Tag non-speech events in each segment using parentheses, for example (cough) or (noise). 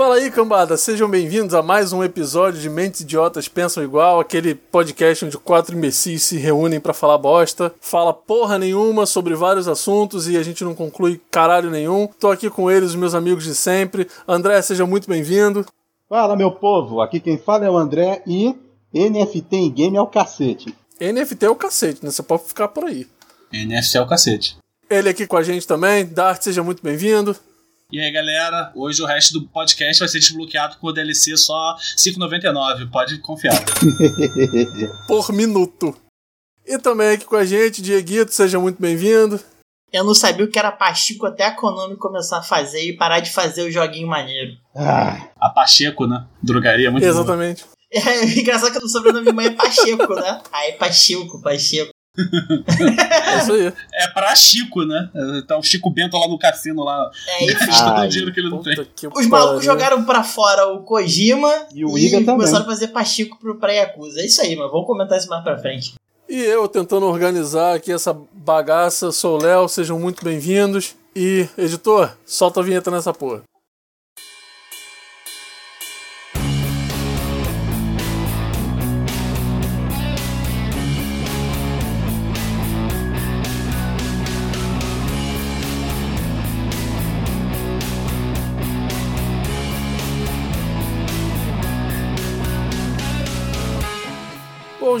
Fala aí, cambada, sejam bem-vindos a mais um episódio de Mentes Idiotas Pensam Igual, aquele podcast onde quatro imbecis se reúnem para falar bosta, fala porra nenhuma sobre vários assuntos e a gente não conclui caralho nenhum. Tô aqui com eles, os meus amigos de sempre. André, seja muito bem-vindo. Fala, meu povo, aqui quem fala é o André e NFT em game é o cacete. NFT é o cacete, né? Você pode ficar por aí. NFT é o cacete. Ele aqui com a gente também, Dart, seja muito bem-vindo. E aí, galera, hoje o resto do podcast vai ser desbloqueado com o DLC só R$ 5,99, pode confiar. (laughs) Por minuto. E também aqui com a gente, Dieguito, seja muito bem-vindo. Eu não sabia o que era Pachico até a Konami começar a fazer e parar de fazer o joguinho maneiro. Ah, A Pacheco, né? Drogaria muito boa. Exatamente. (laughs) É engraçado que o sobrenome da minha mãe é Pacheco, né? Aí Pachico, Pacheco. É isso aí. É pra Chico, né? Tá o Chico Bento lá no cassino lá. É, enfim. Gastando o Ai, dinheiro que ele não tem. Os malucos pariu. jogaram pra fora o Kojima E o Iga também. começaram a fazer Pachico pro pra Yakuza. É isso aí, mano. Vamos comentar isso mais pra frente. E eu tentando organizar aqui essa bagaça, sou o Léo, sejam muito bem-vindos. E, editor, solta a vinheta nessa porra.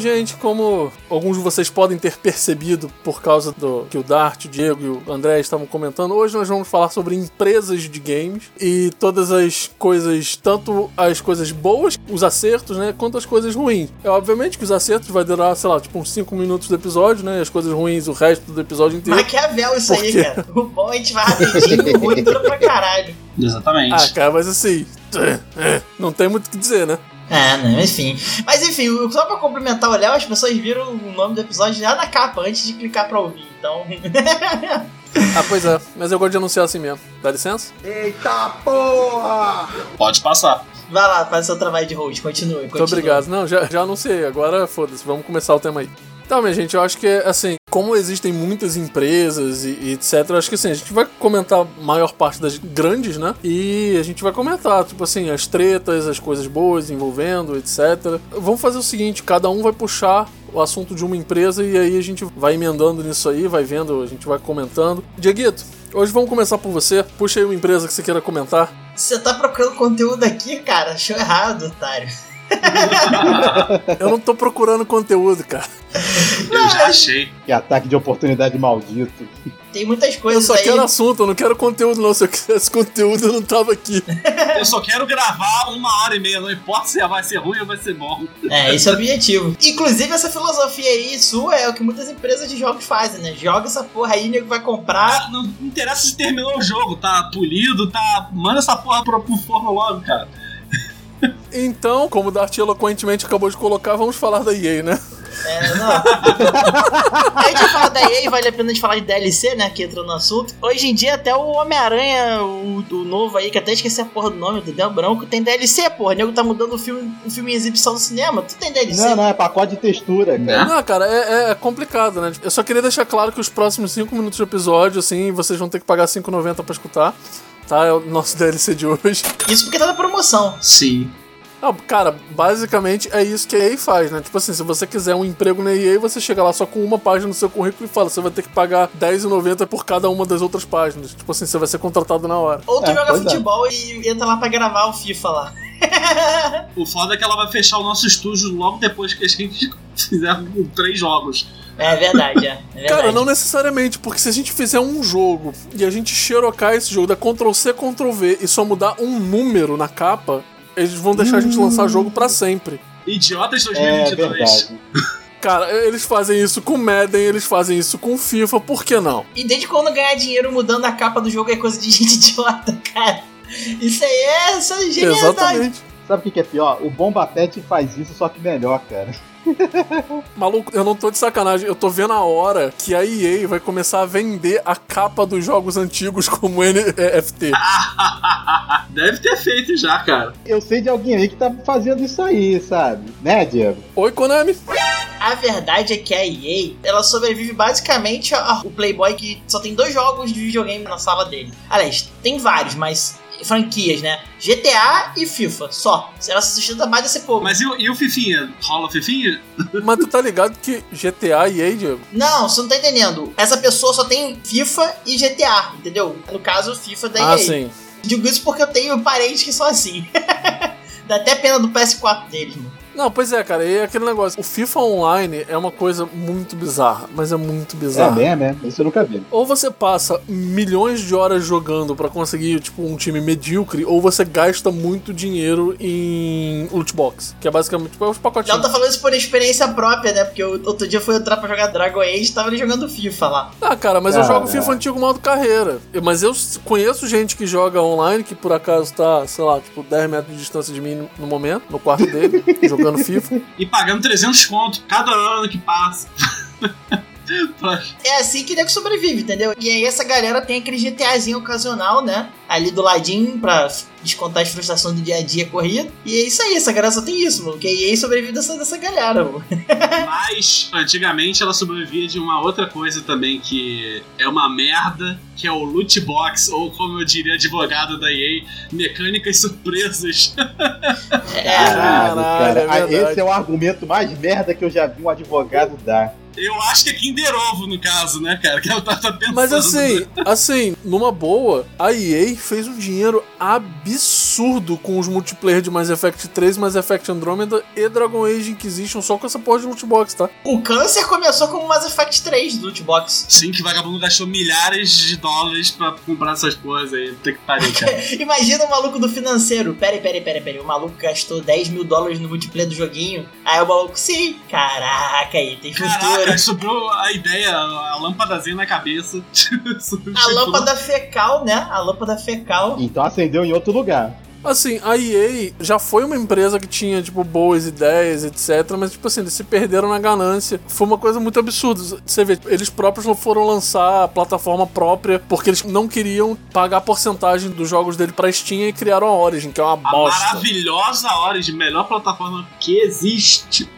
Gente, como alguns de vocês podem ter percebido por causa do que o Dart, o Diego e o André estavam comentando, hoje nós vamos falar sobre empresas de games e todas as coisas, tanto as coisas boas, os acertos, né, quanto as coisas ruins. É obviamente que os acertos vai durar, sei lá, tipo uns 5 minutos do episódio, né, e as coisas ruins o resto do episódio inteiro. Maquiavel isso Por aí, cara. O bom é a gente vai rapidinho, o ruim dura pra caralho. Exatamente. Ah, cara, mas assim, (laughs) não tem muito o que dizer, né? É, não, enfim. Mas enfim, só pra complementar o Léo, as pessoas viram o nome do episódio já na capa antes de clicar pra ouvir. Então. (laughs) Ah, pois é, mas eu gosto de anunciar assim mesmo. Dá licença? Eita porra! Pode passar. Vai lá, faz seu trabalho de host, continue. Muito continue. obrigado. Não, já, já anunciei. Agora foda-se, vamos começar o tema aí. Então, minha gente, eu acho que, assim, como existem muitas empresas e, e etc., eu acho que, assim, a gente vai comentar a maior parte das grandes, né? E a gente vai comentar, tipo assim, as tretas, as coisas boas envolvendo, etc. Vamos fazer o seguinte, cada um vai puxar o assunto de uma empresa e aí a gente vai emendando nisso aí, vai vendo, a gente vai comentando. Dieguito, hoje vamos começar por você. Puxa aí uma empresa que você queira comentar. Você tá procurando conteúdo aqui, cara? Achou errado, otário. Eu não tô procurando conteúdo, cara. Eu já achei. Que ataque de oportunidade maldito. Tem muitas Eu coisas só aí. quero assunto, eu não quero conteúdo, não. Se eu quisesse conteúdo, eu não tava aqui. Eu só quero gravar uma hora e meia, não importa se vai ser ruim ou vai ser bom. É, esse é o objetivo. Inclusive, essa filosofia aí sua é o que muitas empresas de jogos fazem, né? Joga essa porra aí, nego vai comprar. Ah, não interessa se terminou o jogo, tá polido, tá. Manda essa porra pro, pro forno logo, cara. Então, como o Dart eloquentemente acabou de colocar, vamos falar da EA, né? É, não. a gente fala da EA, vale a pena a gente falar de DLC, né? Que entrou no assunto. Hoje em dia, até o Homem-Aranha, o, o novo aí, que até esqueci a porra do nome, do Del Branco, tem DLC, porra. O nego tá mudando o filme, o filme em exibição no cinema. Tu tem DLC? Não, não, é pacote de textura, cara. Não, cara, é, é complicado, né? Eu só queria deixar claro que os próximos 5 minutos de episódio, assim, vocês vão ter que pagar 5,90 pra escutar. Tá? É o nosso (laughs) DLC de hoje. Isso porque tá na promoção. Sim. Ah, cara, basicamente é isso que a EA faz, né? Tipo assim, se você quiser um emprego na EA, você chega lá só com uma página no seu currículo e fala, você vai ter que pagar R$10,90 por cada uma das outras páginas. Tipo assim, você vai ser contratado na hora. Ou tu É, joga é. futebol e entra lá pra gravar o FIFA lá. (laughs) O foda é que ela vai fechar o nosso estúdio logo depois que a gente (laughs) fizer três jogos. É verdade, é. é (laughs) verdade. Cara, não necessariamente, porque se a gente fizer um jogo e a gente xerocar esse jogo, dar Ctrl C, Ctrl V e só mudar um número na capa, eles vão deixar a gente lançar jogo pra sempre. Idiotas É 2022. verdade. Cara, eles fazem isso com Madden, eles fazem isso com FIFA, por que não? E desde quando ganhar dinheiro mudando a capa do jogo é coisa de gente idiota, cara. Isso aí é, isso é genialidade. Exatamente. Sabe o que que é pior? O Bomba Pet faz isso, só que melhor, cara. (laughs) Maluco, eu não tô de sacanagem, eu tô vendo a hora que a EA vai começar a vender a capa dos jogos antigos como NFT. (laughs) Deve ter feito já, cara. Eu sei de alguém aí que tá fazendo isso aí, sabe? Né, Diego? Oi, Konami? A verdade é que a EA, ela sobrevive basicamente ao Playboy que só tem dois jogos de videogame na sala dele. Aliás, tem vários, mas franquias, né? GTA e FIFA, só. Ela se sustenta mais desse povo. Mas e, o- e o Fifinha? Rola Fifinha? (laughs) Mas tu tá ligado que GTA e EA, Diego? Não, você não tá entendendo. Essa pessoa só tem FIFA e GTA, entendeu? No caso, FIFA da Ah, EA. sim. Digo isso porque eu tenho parentes que são assim. (laughs) Dá até pena do PS4 deles, mano. Não, pois é, cara, e é aquele negócio. O FIFA Online é uma coisa muito bizarra, mas é muito É bizarra. mesmo, é. Isso eu nunca vi. Ou você passa milhões de horas jogando pra conseguir, tipo, um time medíocre, ou você gasta muito dinheiro em loot box, que é basicamente tipo, é os Não pacotinhos. tá falando isso por experiência própria, né? Porque eu- outro dia eu fui entrar pra jogar Dragon Age e tava ali jogando FIFA lá. Ah, cara, mas eu Cara. jogo FIFA antigo modo carreira. Mas eu conheço gente que joga online, que por acaso tá, sei lá, tipo, 10 metros de distância de mim no momento, no quarto dele, (laughs) jogando FIFA. E pagando 300 conto cada ano que passa. (laughs) (laughs) É assim que nego sobrevive, entendeu? E aí essa galera tem aquele GTAzinho ocasional, né? Ali do ladinho pra descontar as frustrações do dia a dia corrido. E é isso aí, essa galera só tem isso, mano. Que a EA sobrevive dessa, dessa galera, mano. (laughs) Mas, antigamente, ela sobrevivia de uma outra coisa também que é uma merda, que é o loot box, ou como eu diria, advogado da EA, mecânicas surpresas. É, (laughs) Caralho, cara. é esse é o argumento mais merda que eu já vi um advogado dar. Eu acho que é Kinder Ovo, no caso, né, cara? Que ela tá, tá pensando. Mas assim, assim, numa boa, a EA fez um dinheiro absurdo com os multiplayer de Mass Effect 3, Mass Effect Andromeda e Dragon Age Inquisition só com essa porra de loot box, tá? O câncer começou com o Mass Effect 3 do loot box. Sim, que vagabundo gastou milhares de dólares pra comprar essas coisas aí. Tem que pariu, cara. (laughs) Imagina o maluco do financeiro. Pera aí, pera aí, pera aí, pera aí. O maluco gastou 10 mil dólares no multiplayer do joguinho. Aí o maluco, sim, caraca aí, tem futuro. (laughs) Sobrou a ideia, a lâmpadazinha na cabeça. (laughs) A lâmpada fecal, né? A lâmpada fecal. Então acendeu em outro lugar. Assim, a EA já foi uma empresa que tinha, tipo, boas ideias, etc. Mas, tipo assim, eles se perderam na ganância. Foi uma coisa muito absurda. Você vê, eles próprios não foram lançar a plataforma própria porque eles não queriam pagar a porcentagem dos jogos dele pra Steam e criaram a Origin, que é uma A bosta. maravilhosa Origin, melhor plataforma que existe.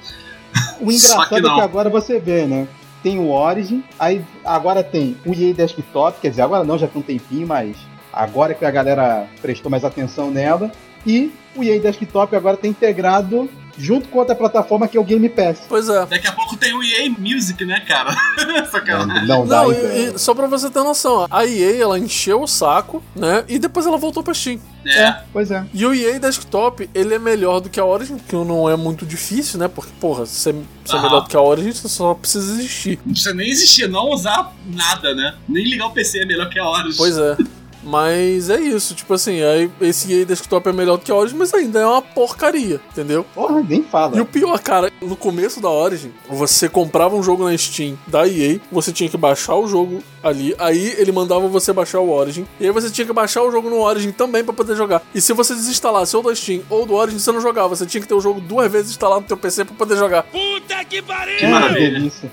O engraçado que é que agora você vê, né? Tem o Origin, aí agora tem o EA Desktop, quer dizer, agora não, já tem um tempinho, mas agora que a galera prestou mais atenção nela. E o EA Desktop agora tá integrado junto com outra plataforma que é o Game Pass. Pois é. Daqui a pouco tem o EA Music, né, cara? (laughs) Sacanagem. Não dá, Não, então. e, e só pra você ter noção, a EA ela encheu o saco, né? E depois ela voltou pra Steam. É. Pois é. E o EA Desktop, ele é melhor do que a Origin, que não é muito difícil, né? Porque, porra, ser, ser Aham. melhor do que a Origin, você só precisa existir. Não precisa nem existir, não usar nada, né? Nem ligar o PC é melhor que a Origin. Pois é. (laughs) Mas é isso, tipo assim, aí esse EA Desktop é melhor do que a Origin, mas ainda é uma porcaria, entendeu? Porra, nem fala. E o pior, cara, no começo da Origin, você comprava um jogo na Steam da EA, você tinha que baixar o jogo ali, aí ele mandava você baixar o Origin, e aí você tinha que baixar o jogo no Origin também pra poder jogar. E se você desinstalasse ou da Steam ou do Origin, você não jogava, você tinha que ter o jogo duas vezes instalado no teu PC pra poder jogar. Que Que maravilha. delícia.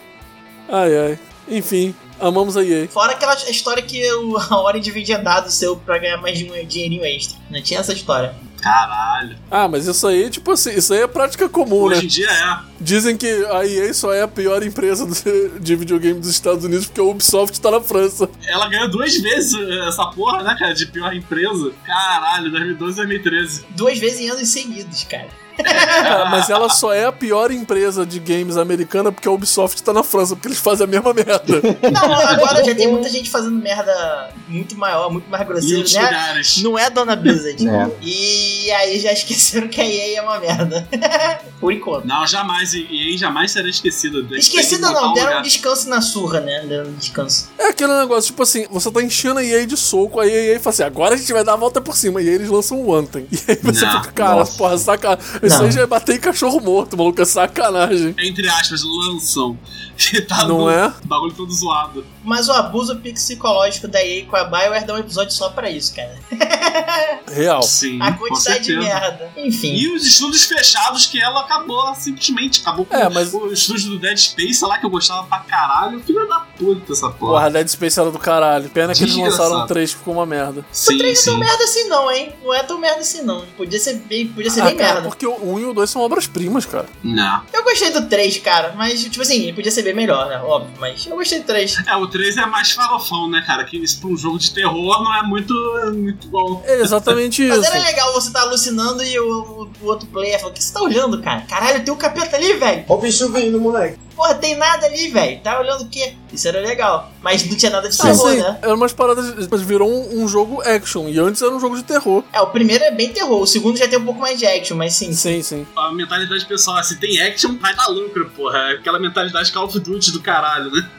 Ai, ai. Enfim, amamos a EA. Fora aquela história que o, a Orange vendia dado seu pra ganhar mais de um dinheirinho extra. Não tinha essa história. Caralho. Ah, mas isso aí, tipo assim, isso aí é prática comum, né? Hoje em dia é. Dizem que a EA só é a pior empresa do- (laughs) de videogame dos Estados Unidos porque a Ubisoft tá na França. Ela ganhou duas vezes essa porra, né, cara? De pior empresa. Caralho, 2012 e 2013. Duas vezes em anos seguidos, cara. Cara, (laughs) mas ela só é a pior empresa de games americana porque a Ubisoft tá na França, porque eles fazem a mesma merda. Não, agora já tem muita gente fazendo merda muito maior, muito mais grosseira, né? Não é Dona Blizzard. (laughs) É. E aí já esqueceram que a EA é uma merda. (laughs) Por enquanto. Não, jamais. E EA jamais será esquecida. Esquecida não, deram um descanso na surra, né? Deram um descanso. É aquele negócio, tipo assim, você tá enchendo a EA de soco, aí a EA fala assim, agora a gente vai dar a volta por cima, e aí eles lançam o Anthem. E aí você Não. fica, cara, Nossa. porra, sacanagem. Isso aí já é bater em cachorro morto, maluco, é sacanagem. Entre aspas, lançam. (laughs) Que tá Não no é? bagulho todo zoado. Mas o abuso psicológico da EA com a Bioware dá um episódio só pra isso, cara. (laughs) Real. Sim. A quantidade de merda. Enfim. E os estúdios fechados que ela acabou, simplesmente. Acabou com É, mas- o estúdio do Dead Space lá que eu gostava pra caralho. Filho da puta essa porra. Porra, Dead Space era do caralho. Pena que eles Desgraçado. lançaram três que ficou uma merda. Sim, o 3 não é sim. tão merda assim não, hein? Não é tão merda assim não. Podia ser bem, podia ser Ah, bem cara, merda. porque o 1 e o 2 são obras-primas, cara. Não. Eu gostei do 3, cara, mas, tipo assim, podia ser bem melhor, né? Óbvio, mas eu gostei do 3. É, o 3 é mais farofão, né, cara? Que isso pra um jogo de terror não é muito, muito bom. É exatamente Mas isso. era legal você tá alucinando e o, o- o outro player fala: O que você tá olhando, cara? Caralho, tem um capeta ali, velho. Ó o bicho vindo, moleque. Porra, tem nada ali, velho. Tá olhando o quê? Isso era legal. Mas não tinha nada de terror, sim, né? eram umas paradas. Mas virou um, um jogo action. E antes era um jogo de terror. É, o primeiro é bem terror, o segundo já tem um pouco mais de action, mas sim. Sim, sim. A mentalidade pessoal, se tem action, vai dar lucro, porra. É aquela mentalidade Call of Duty do caralho, né?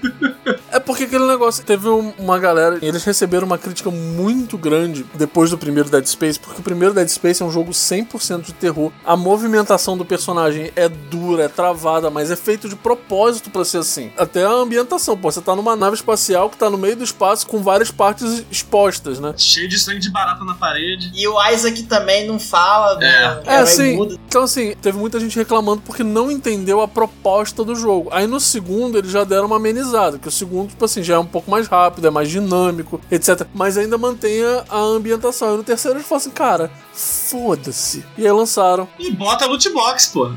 É porque aquele negócio. Teve um- uma galera. e Eles receberam uma crítica muito grande depois do primeiro Dead Space. Porque o primeiro Dead Space é um jogo 100% de terror. A movimentação do personagem é dura, é travada, mas é feito de propósito pra ser assim. Até a ambientação. Pô, você tá numa nave espacial que tá no meio do espaço com várias partes expostas, né? Cheio de sangue de barata na parede. E o Isaac também não fala, né? É, Herói sim. mudo. Então, assim, teve muita gente reclamando porque não entendeu a proposta do jogo. Aí no segundo eles já deram uma amenizada, que o segundo, tipo assim, já é um pouco mais rápido, é mais dinâmico, etc. Mas ainda mantém a, a ambientação. E no terceiro eles falam assim, cara, foda-se. E aí lançaram. E bota loot box, pô.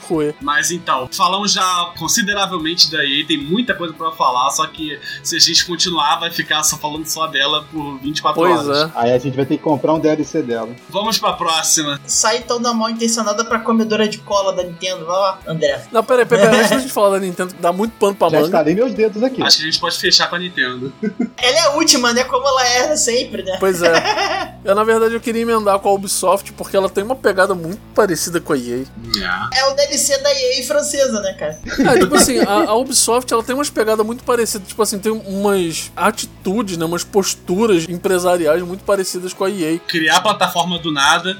Foi. Mas então, falamos já consideravelmente da EA, tem muita coisa pra falar, só que se a gente continuar, vai ficar só falando só dela por 24 Pois horas. é. Aí a gente vai ter que comprar um DLC dela. Vamos pra próxima. Sai tão da mal intencionada pra comedora de cola da Nintendo. Vai lá, André. Não, peraí, peraí, antes da gente falar da Nintendo, dá muito pano pra Já manga. estarei meus dedos aqui. Acho que a gente pode fechar com a Nintendo. (laughs) Ela é a última, né? Como ela era sempre, né? Pois é. (laughs) Eu, na verdade, eu queria emendar com a Ubisoft, porque ela tem uma pegada muito parecida com a EA. É. É o DLC da EA francesa, né, cara? É, tipo assim, a, a Ubisoft ela tem umas pegadas muito parecidas. Tipo assim, tem umas atitudes, né, umas posturas empresariais muito parecidas com a EA. Criar a plataforma do nada.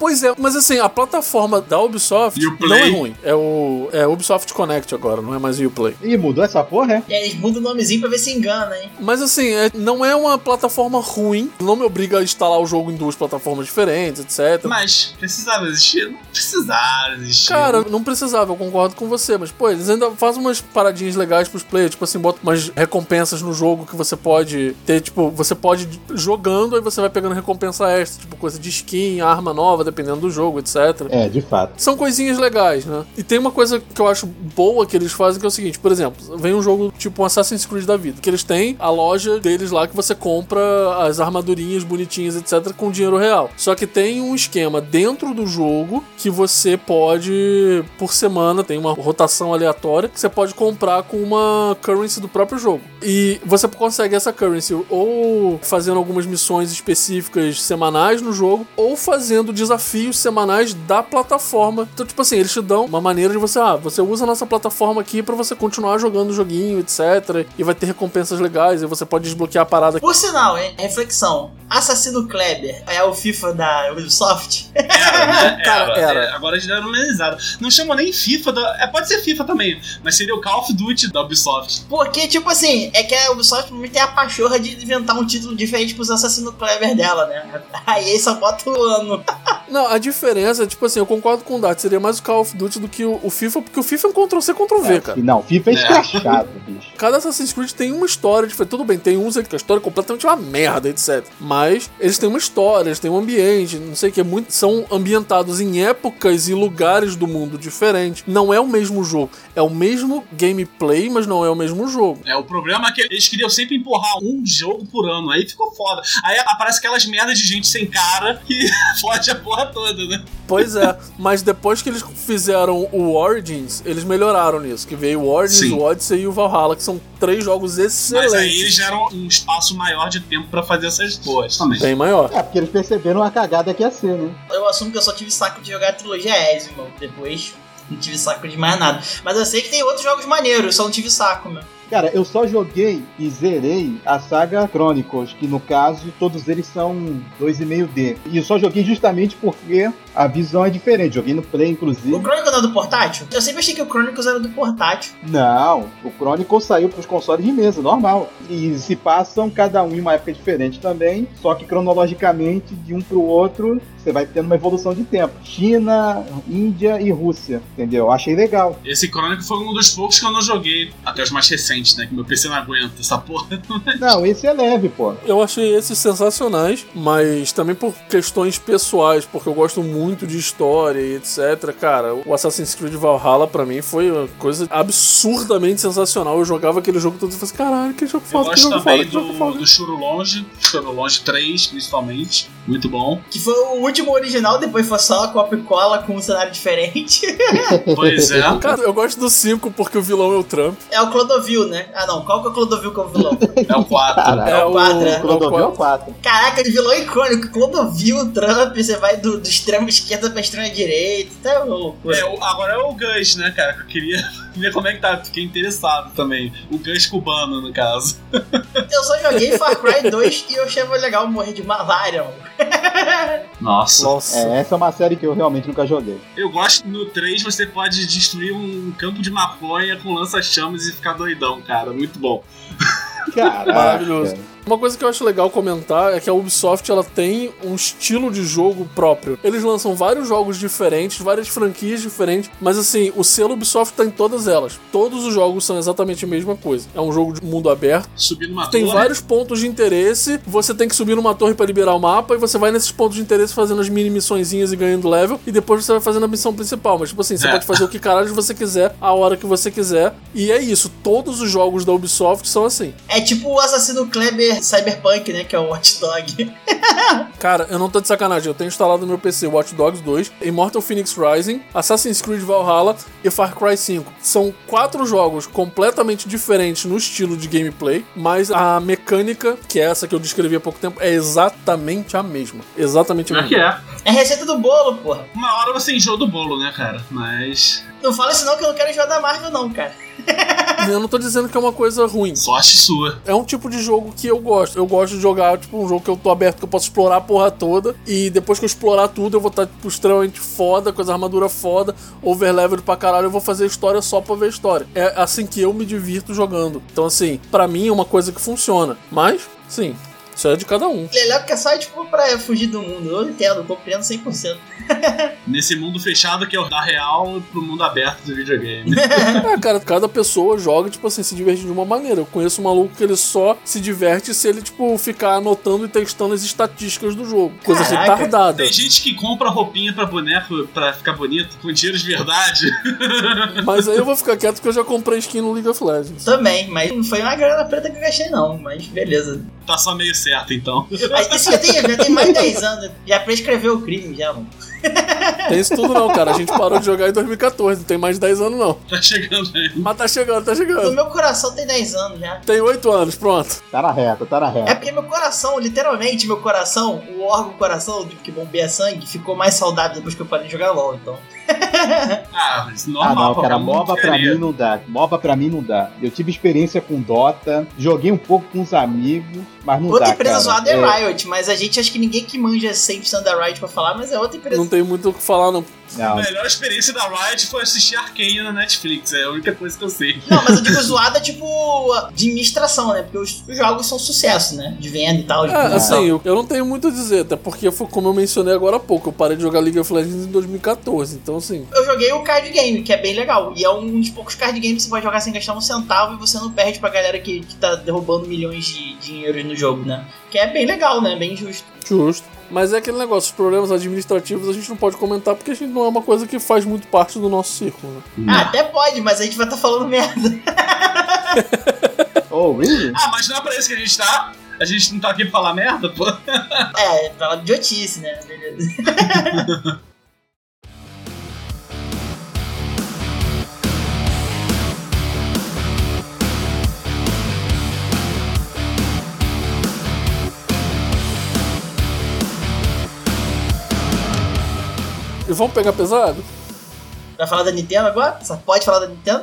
Pois é, mas assim, a plataforma da Ubisoft não é ruim. É o é Ubisoft Connect agora, não é mais o Uplay. Ih, mudou essa porra, é? E aí eles mudam o nomezinho pra ver se engana, hein? Mas assim, é- não é uma plataforma ruim. Não me obriga a instalar o jogo em duas plataformas diferentes, etc. Mas precisava existir? Não precisava existir. Cara, não precisava, eu concordo com você, mas pô, eles ainda fazem umas paradinhas legais pros players, tipo assim, botam umas recompensas no jogo que você pode ter, tipo, você pode ir jogando, aí você vai pegando recompensa extra, tipo coisa de skin, arma nova, dependendo do jogo, etc. É, de fato. São coisinhas legais, né? E tem uma coisa que eu acho boa que eles fazem que é o seguinte, por exemplo, vem um jogo tipo um Assassin's Creed da vida, que eles têm a loja deles lá que você compra as armadurinhas bonitinhas, etc, com dinheiro real. Só que tem um esquema dentro do jogo que você pode por semana tem uma rotação aleatória que você pode comprar com uma currency do próprio jogo. E você consegue essa currency ou fazendo algumas missões específicas semanais no jogo ou fazendo desafios semanais da plataforma. Então, tipo assim, eles te dão uma maneira de você, ah, você usa a nossa plataforma aqui pra você continuar jogando o joguinho, etc. E vai ter recompensas legais e você pode desbloquear a parada. Por sinal, hein? Reflexão. Assassino Kleber é o FIFA da Ubisoft? Era, né? Cara, era. É, agora eles deram uma amenizada. Não chamam nem FIFA da. É, pode ser FIFA também, mas seria o Call of Duty da Ubisoft. Porque, tipo assim, é que a Ubisoft tem a pachorra de inventar um título diferente pros Assassino Kleber dela, né? (laughs) Aí só bota o ano. (laughs) Não, a diferença, tipo assim, eu concordo com o Dart, seria mais o Call of Duty do que o, o FIFA, porque o FIFA é um Ctrl-C, Ctrl-V, cara. E Não, FIFA é É. escrachado, (laughs) bicho. Cada Assassin's Creed tem uma história diferente. Tudo bem, tem uns aí que a história é completamente uma merda, etc. Mas eles têm uma história, eles têm um ambiente, não sei o que, muito, são ambientados em épocas e lugares do mundo diferentes. Não é o mesmo jogo. É o mesmo gameplay, mas não é o mesmo jogo. É, o problema é que eles queriam sempre empurrar um jogo por ano, aí ficou foda. Aí aparece aquelas merdas de gente sem cara que (laughs) fode a porra toda, né? Pois é, mas depois que eles fizeram o Origins, eles melhoraram nisso. Que veio o Origins, Sim. o Odyssey e o Valhalla, que são três jogos excelentes. Mas aí eles geram um espaço maior de tempo pra fazer essas boas também. Bem maior. É, porque eles perceberam a cagada que ia ser, né? Eu assumo que eu só tive saco de jogar a trilogia Ezio, Depois não tive saco de mais nada. Mas eu sei que tem outros jogos maneiros, eu só não tive saco, meu. Cara, eu só joguei e zerei a saga Chronicles, que no caso todos eles são 2,5D. E eu só joguei justamente porque a visão é diferente. Joguei no Play, inclusive. O Chronicles não é do portátil? Eu sempre achei que o Chronicles era do portátil. Não, o Chronicles saiu para os consoles de mesa, normal. E se passam cada um em uma época diferente também, só que cronologicamente, de um pro outro, você vai tendo uma evolução de tempo. China, Índia e Rússia, entendeu? Achei legal. Esse Chronicle foi um dos poucos que eu não joguei, até os mais recentes. Né? Que meu PC não aguenta essa porra. (laughs) Não, esse é leve, pô. Eu achei esses sensacionais, mas também por questões pessoais, porque eu gosto muito de história e etc. Cara, o Assassin's Creed Valhalla pra mim foi uma coisa absurdamente sensacional. Eu jogava aquele jogo todo e falei assim, caralho, que jogo Eu foda, que gosto jogo também foda, que jogo do, foda. do Churo Longe, Churo Longe 3, principalmente. Muito bom. Que foi o último original, depois foi só copia e cola com um cenário diferente. (laughs) Pois é. Cara, eu gosto do 5 porque o vilão é o Trump. É o Clodovil, né? Ah não, qual que é o Clodovil como vilão? É o 4. Caralho. É o quatro, é. é o Clodovil é o quatro. 4. Caraca, de vilão icônico, Clodovil, Trump, você vai do, do extremo esquerda pra extrema direita, tá uma loucura. É, o- agora é o Gus, né, cara? Que eu queria ver como é que tá. Fiquei interessado também. O Gus cubano, no caso. (laughs) Eu só joguei Far Cry 2 e eu achei legal morrer de malária, mano. Nossa. Nossa. É, essa é uma série que eu realmente nunca joguei. Eu gosto no 3 você pode destruir um campo de maconha com lança-chamas e ficar doidão, cara. Muito bom. Caraca. Maravilhoso. Uma coisa que eu acho legal comentar é que a Ubisoft ela tem um estilo de jogo próprio. Eles lançam vários jogos diferentes, várias franquias diferentes, mas assim, o selo Ubisoft tá em todas elas. Todos os jogos são exatamente a mesma coisa. É um jogo de mundo aberto. Subir numa Tem torre. vários pontos de interesse, você tem que subir numa torre pra liberar o mapa e você vai nesses pontos de interesse fazendo as mini missõezinhas e ganhando level e depois você vai fazendo a missão principal. Mas tipo assim, você É. pode fazer o que caralho você quiser, a hora que você quiser. E é isso, todos os jogos da Ubisoft são assim. É tipo o assassino Kleber Cyberpunk, né? Que é o Watch Dog. (laughs) Cara, eu não tô de sacanagem, eu tenho instalado no meu PC Watch Dogs 2, Immortal Phoenix Rising, Assassin's Creed Valhalla e Far Cry 5. São quatro jogos completamente diferentes no estilo de gameplay, mas a mecânica, que é essa que eu descrevi há pouco tempo, é exatamente a mesma. Exatamente a que mesma. é. É receita do bolo, porra. Uma hora você enjoa do bolo, né, cara? Mas. Não fala isso não que eu não quero jogar da Marvel não, cara. (laughs) Eu não tô dizendo que é uma coisa ruim. Sorte sua. É um tipo de jogo que eu gosto. Eu gosto de jogar, tipo, um jogo que eu tô aberto, que eu posso explorar a porra toda. E depois que eu explorar tudo, eu vou estar, tipo, extremamente foda, com as armaduras foda, overlevel pra caralho. Eu vou fazer história só pra ver história. É assim que eu me divirto jogando. Então, assim, pra mim é uma coisa que funciona. Mas, sim, isso é de cada um. Legal que é só, tipo, pra fugir do mundo. Eu entendo, eu compreendo 100%. (laughs) Nesse mundo fechado que é o da real pro mundo aberto do videogame. (laughs) É, cara, cada pessoa joga, tipo assim, se diverte de uma maneira. Eu conheço um maluco que ele só se diverte se ele, tipo, ficar anotando e testando as estatísticas do jogo. Coisa Caraca. retardada. Tem gente que compra roupinha pra boneco pra ficar bonito com dinheiro de verdade. (laughs) Mas aí eu vou ficar quieto porque eu já comprei skin no League of Legends. Também, mas não foi uma grana preta que eu gastei não, mas beleza. tá só meio certo, então. Mas isso já tem, já tem mais de 10 anos, já prescreveu o crime já, mano. Tem isso tudo não, cara. A gente parou de jogar em 2014, não tem mais de 10 anos não. Tá chegando aí. Mas tá chegando, tá No chegando. meu coração tem 10 anos já. Tem 8 anos, pronto. Tá na reta, tá na É reta. porque meu coração, literalmente, meu coração, o órgão coração que bombeia sangue, ficou mais saudável depois que eu parei de jogar LOL, então. Ah, mas Ah, normal. não, cara, MOBA pra mim não dá. MOBA pra mim não dá. Eu tive experiência com Dota, joguei um pouco com os amigos, mas não outra dá, empresa cara. zoada é, É, Riot, mas a gente acho que ninguém que manja 100% da Riot pra falar, mas é outra empresa. Não tem muito o que falar, não. A não. melhor experiência da Riot foi assistir Arcane na Netflix. É a única coisa que eu sei. Não, mas eu digo zoada, tipo, de administração, né? Porque os, os jogos são sucesso, né? De venda e tal. de É, assim, eu, eu não tenho muito a dizer, até porque, foi como eu mencionei agora há pouco, eu parei de jogar League of Legends em 2014, então assim. Eu joguei o card game, que é bem legal. E é um dos poucos card games que você pode jogar sem gastar um centavo e você não perde pra galera que, que tá derrubando milhões de dinheiros no jogo, né? Que é bem legal, né? Bem justo. Justo. Mas é aquele negócio, os problemas administrativos a gente não pode comentar porque a gente não é uma coisa que faz muito parte do nosso círculo, né? Ah, até pode, mas a gente vai estar falando merda. (laughs) Oh, really? Ah, mas não é pra isso que a gente tá? A gente não tá aqui pra falar merda, pô? É, falar de idiotice, né? Beleza. (laughs) E vamos pegar pesado? Vai falar da Nintendo agora? Só pode falar da Nintendo?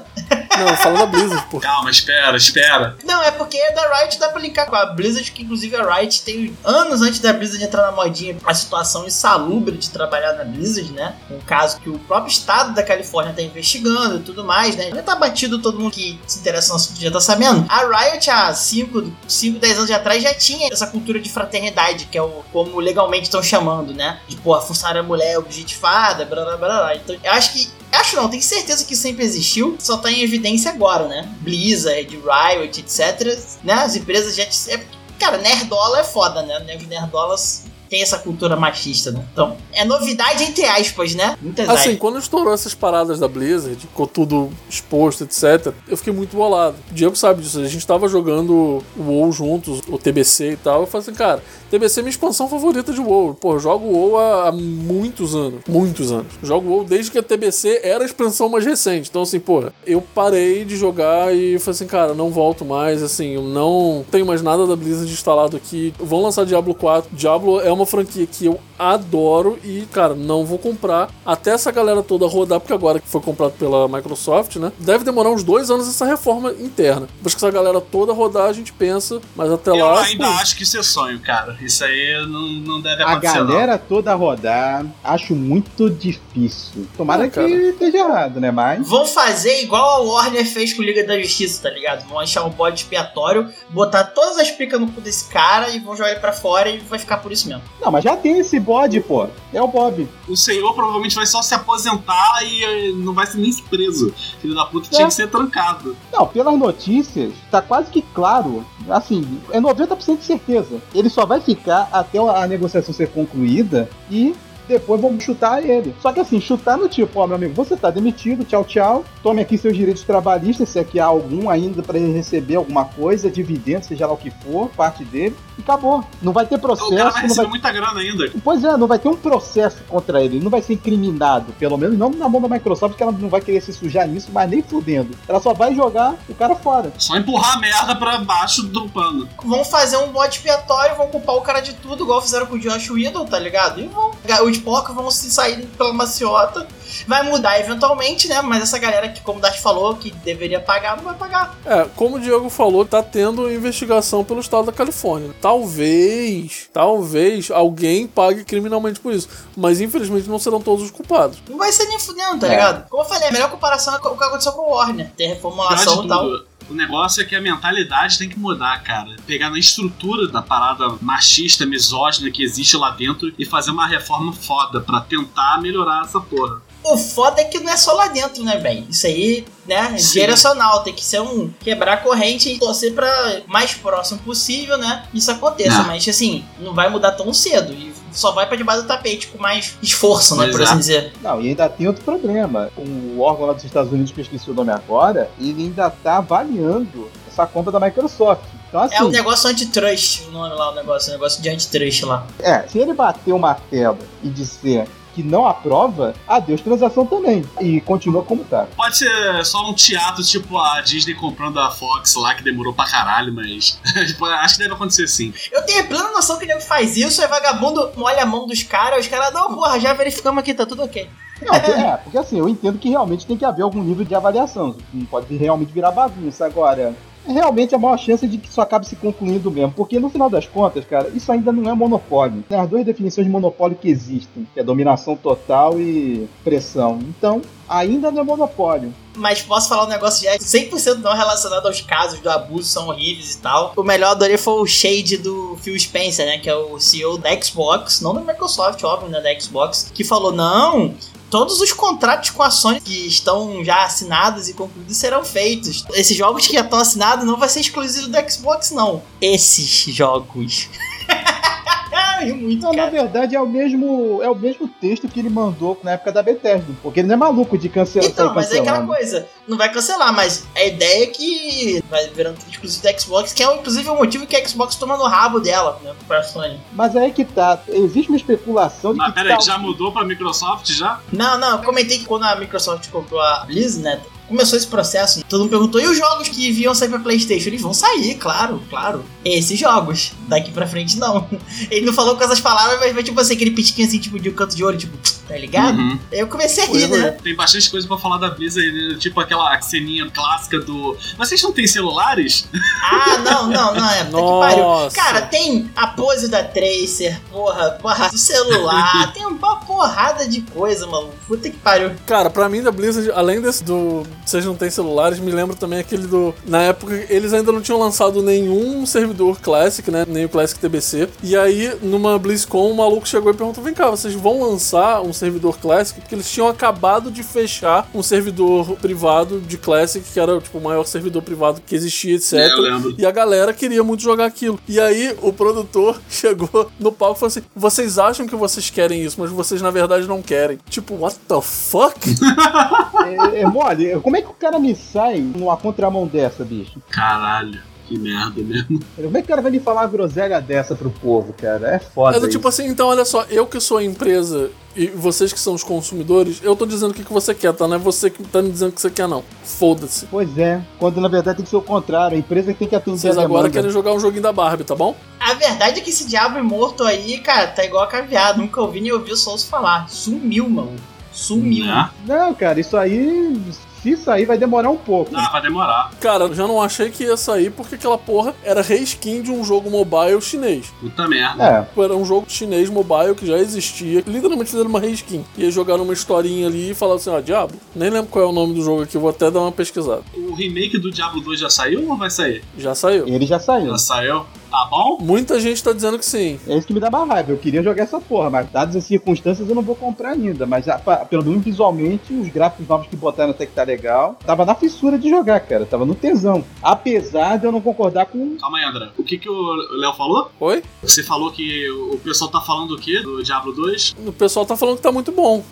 Não, fala da Blizzard, pô. Calma, espera, espera. Não, é porque da Riot dá pra linkar com a Blizzard, que inclusive a Riot tem anos antes da Blizzard entrar na modinha, a situação insalubre de trabalhar na Blizzard, né? Um caso que o próprio estado da Califórnia tá investigando e tudo mais, né? Já tá batido todo mundo que se interessa no assunto já tá sabendo. A Riot, há 5, 5 10 anos atrás, já tinha essa cultura de fraternidade, que é o como legalmente estão chamando, né? De, pô, a funcionária mulher objetivada, blá blá blá blá. Então, eu acho que Acho não, tenho certeza que sempre existiu, só tá em evidência agora, né? Blizzard, Riot, etc. Né? As empresas já. É, cara, Nerdola é foda, né? Nerdolas tem essa cultura machista, né? Então, é novidade entre aspas, né? Muitas assim, aspas. quando estourou essas paradas da Blizzard, ficou tudo exposto, etc., eu fiquei muito bolado. O Diego sabe disso, a gente tava jogando o WoW juntos, o TBC e tal, eu falei assim, cara, TBC é minha expansão favorita de WoW. Pô, eu jogo WoW há, há muitos anos, muitos anos. jogo WoW desde que a TBC era a expansão mais recente. Então, assim, pô, eu parei de jogar e falei assim, cara, não volto mais, assim, eu não tenho mais nada da Blizzard instalado aqui. Vão lançar Diablo 4. Diablo é uma franquia que eu adoro e, cara, não vou comprar até essa galera toda rodar, porque agora que foi comprado pela Microsoft, né? Deve demorar uns dois anos essa reforma interna. Depois que essa galera toda rodar, a gente pensa, mas até eu lá. Eu ainda pô, acho que isso é sonho, cara. Isso aí não, não deve acontecer. A galera não. toda rodar, acho muito difícil. Tomara é, que esteja errado, né? Mas. Vão fazer igual a Warner fez com Liga da Justiça, tá ligado? Vão achar um bode expiatório, botar todas as picas no cu desse cara e vão jogar ele pra fora e vai ficar por isso mesmo. Não, mas já tem esse bode, pô. É o Bob. O senhor provavelmente vai só se aposentar e eh, não vai ser nem preso. Filho da puta é. tinha que ser trancado. Não, pelas notícias, tá quase que claro. Assim, é 90% de certeza. Ele só vai ficar até a negociação ser concluída e depois vamos chutar ele. Só que assim, chutar no tipo, ó, meu amigo, você tá demitido, tchau, tchau. Tome aqui seus direitos trabalhistas, se é que há algum ainda para ele receber alguma coisa, dividendo, seja lá o que for, parte dele, e acabou. Não vai ter processo. O cara vai não vai... muita grana ainda. Pois é, não vai ter um processo contra ele, ele não vai ser incriminado, pelo menos não na mão da Microsoft, que ela não vai querer se sujar nisso, mas nem fudendo. Ela só vai jogar o cara fora. Só empurrar a merda pra baixo do pano. Vão fazer um bode expiatório, vão culpar o cara de tudo, igual fizeram com o Josh Whedon, tá ligado? E vão. Os porcos vão se sair pela maciota. Vai mudar eventualmente, né? Mas essa galera que, como o Dart falou, que deveria pagar, não vai pagar. É, como o Diego falou, tá tendo investigação pelo estado da Califórnia. Talvez, talvez alguém pague criminalmente por isso. Mas infelizmente não serão todos os culpados. Não vai ser nem fudendo, tá é. ligado? Como eu falei, a melhor comparação é o que aconteceu com o Warner. Tem reformulação e tal. O negócio é que a mentalidade tem que mudar, cara. Pegar na estrutura da parada machista, misógina que existe lá dentro e fazer uma reforma foda para tentar melhorar essa porra. O foda é que não é só lá dentro, né, bem? Isso aí, né, é direcional. Tem que ser um quebrar a corrente e torcer pra mais próximo possível, né? Isso aconteça. Não. Mas, assim, não vai mudar tão cedo. Só vai para debaixo do tapete com mais esforço, né, por assim dizer. Não, e ainda tem outro problema. O órgão lá dos Estados Unidos, que eu esqueci o nome agora, ele ainda tá avaliando essa compra da Microsoft. Então, assim, é o negócio antitrust, o nome lá, o negócio, o negócio de antitrust lá. É, se ele bater o martelo e dizer que não aprova, adeus transação também. E continua como tá. Pode ser só um teatro, tipo a Disney comprando a Fox lá, que demorou pra caralho, mas (laughs) acho que deve acontecer sim. Eu tenho plena noção que ele faz isso, é vagabundo molha a mão dos caras, os caras, não, porra, já verificamos aqui, tá tudo ok. Não, é, porque assim, eu entendo que realmente tem que haver algum nível de avaliação. Não pode realmente virar bagunça. Agora, realmente a maior chance de que isso acabe se concluindo mesmo. Porque no final das contas, cara, isso ainda não é monopólio. Tem as duas definições de monopólio que existem, que é dominação total e pressão. Então, ainda não é monopólio. Mas posso falar um negócio já 100% não relacionado aos casos do abuso, são horríveis e tal. O melhor adorei foi o shade do Phil Spencer, né? Que é o CEO da Xbox, não da Microsoft, óbvio, né? Da Xbox, que falou: não, todos os contratos com a Sony que estão já assinados e concluídos serão feitos. Esses jogos que já estão assinados não vai ser exclusivo do Xbox, não. Esses jogos. (laughs) muito, não, na verdade é o mesmo é o mesmo texto que ele mandou na época da Bethesda, porque ele não é maluco de cancelar. Então, mas é aquela coisa, não vai cancelar, mas a ideia é que vai virando exclusivo da Xbox, que é inclusive o motivo que a Xbox toma no rabo dela, né, pra Sony. Mas aí que tá, existe uma especulação de mas que peraí, tá... já mudou pra Microsoft já? Não, não, eu comentei que quando a Microsoft comprou a Blizzard, né, começou esse processo, todo mundo perguntou: e os jogos que iam sair pra PlayStation? Eles vão sair, claro, claro. Esses jogos. Daqui pra frente, não. (laughs) Ele não falou com essas palavras, mas, tipo assim, aquele pitinho assim, tipo, de um canto de olho, tipo, tá ligado? Uhum. Eu comecei a rir, né? Tem bastante coisa pra falar da Blizzard, né? tipo aquela ceninha clássica do. Vocês não têm celulares? Ah, não, não, não, é. Puta que pariu. Cara, tem a pose da Tracer, porra, porra, do celular, (laughs) tem um papo porrada de coisa, mano. Puta que pariu. Cara, pra mim da Blizzard, além desse do Vocês não têm celulares, me lembra também aquele do. Na época, eles ainda não tinham lançado nenhum servidor Classic, né? Nem o Classic TBC. E aí, numa BlizzCon, o maluco chegou e perguntou: vem cá, vocês vão lançar um servidor Classic? Porque eles tinham acabado de fechar um servidor privado de Classic, que era tipo, o maior servidor privado que existia, etc. É. E a galera queria muito jogar aquilo. E aí o produtor (laughs) chegou no palco e falou assim: vocês acham que vocês querem isso, mas vocês na verdade não querem. Tipo, what the fuck? (laughs) É, é mole. Como é que o cara me sai numa contramão dessa, bicho? Caralho, que merda mesmo. (laughs) Como é que o cara vai me falar uma groselha dessa pro povo, cara? É foda. É do isso. tipo assim, então olha só, eu que sou a empresa e vocês que são os consumidores, eu tô dizendo o que, que você quer, tá? Não é você que tá me dizendo o que você quer, não. Foda-se. Pois é, quando na verdade tem que ser o contrário. A empresa que tem que atender Vocês a agora querem jogar um joguinho da Barbie, tá bom? A verdade é que esse diabo morto aí, cara, tá igual a caviar. Nunca ouvi nem ouvi o Souls falar. Sumiu, mano. Sumiu. Né? Não, cara, isso aí. Se sair, vai demorar um pouco. Ah, vai demorar. Cara, eu já não achei que ia sair porque aquela porra era reskin de um jogo mobile chinês. Puta merda. É, Era um jogo chinês mobile que já existia. Literalmente fizeram uma reskin. E aí jogaram uma historinha ali e falaram assim: ah, diabo, nem lembro qual é o nome do jogo aqui, vou até dar uma pesquisada. O remake do Diablo 2 já saiu ou vai sair? Já saiu. ele já saiu. Já saiu. Tá bom? Muita gente tá dizendo que sim. É isso que me dá mais raiva. Eu queria jogar essa porra, mas dadas as circunstâncias eu não vou comprar ainda. Mas pelo menos visualmente, os gráficos novos que botaram até que tá legal. Tava na fissura de jogar, cara. Tava no tesão. Apesar de eu não concordar com. Calma aí, André. O que, que o Léo falou? Oi? Você falou que o pessoal tá falando o quê? Do Diablo 2? O pessoal tá falando que tá muito bom.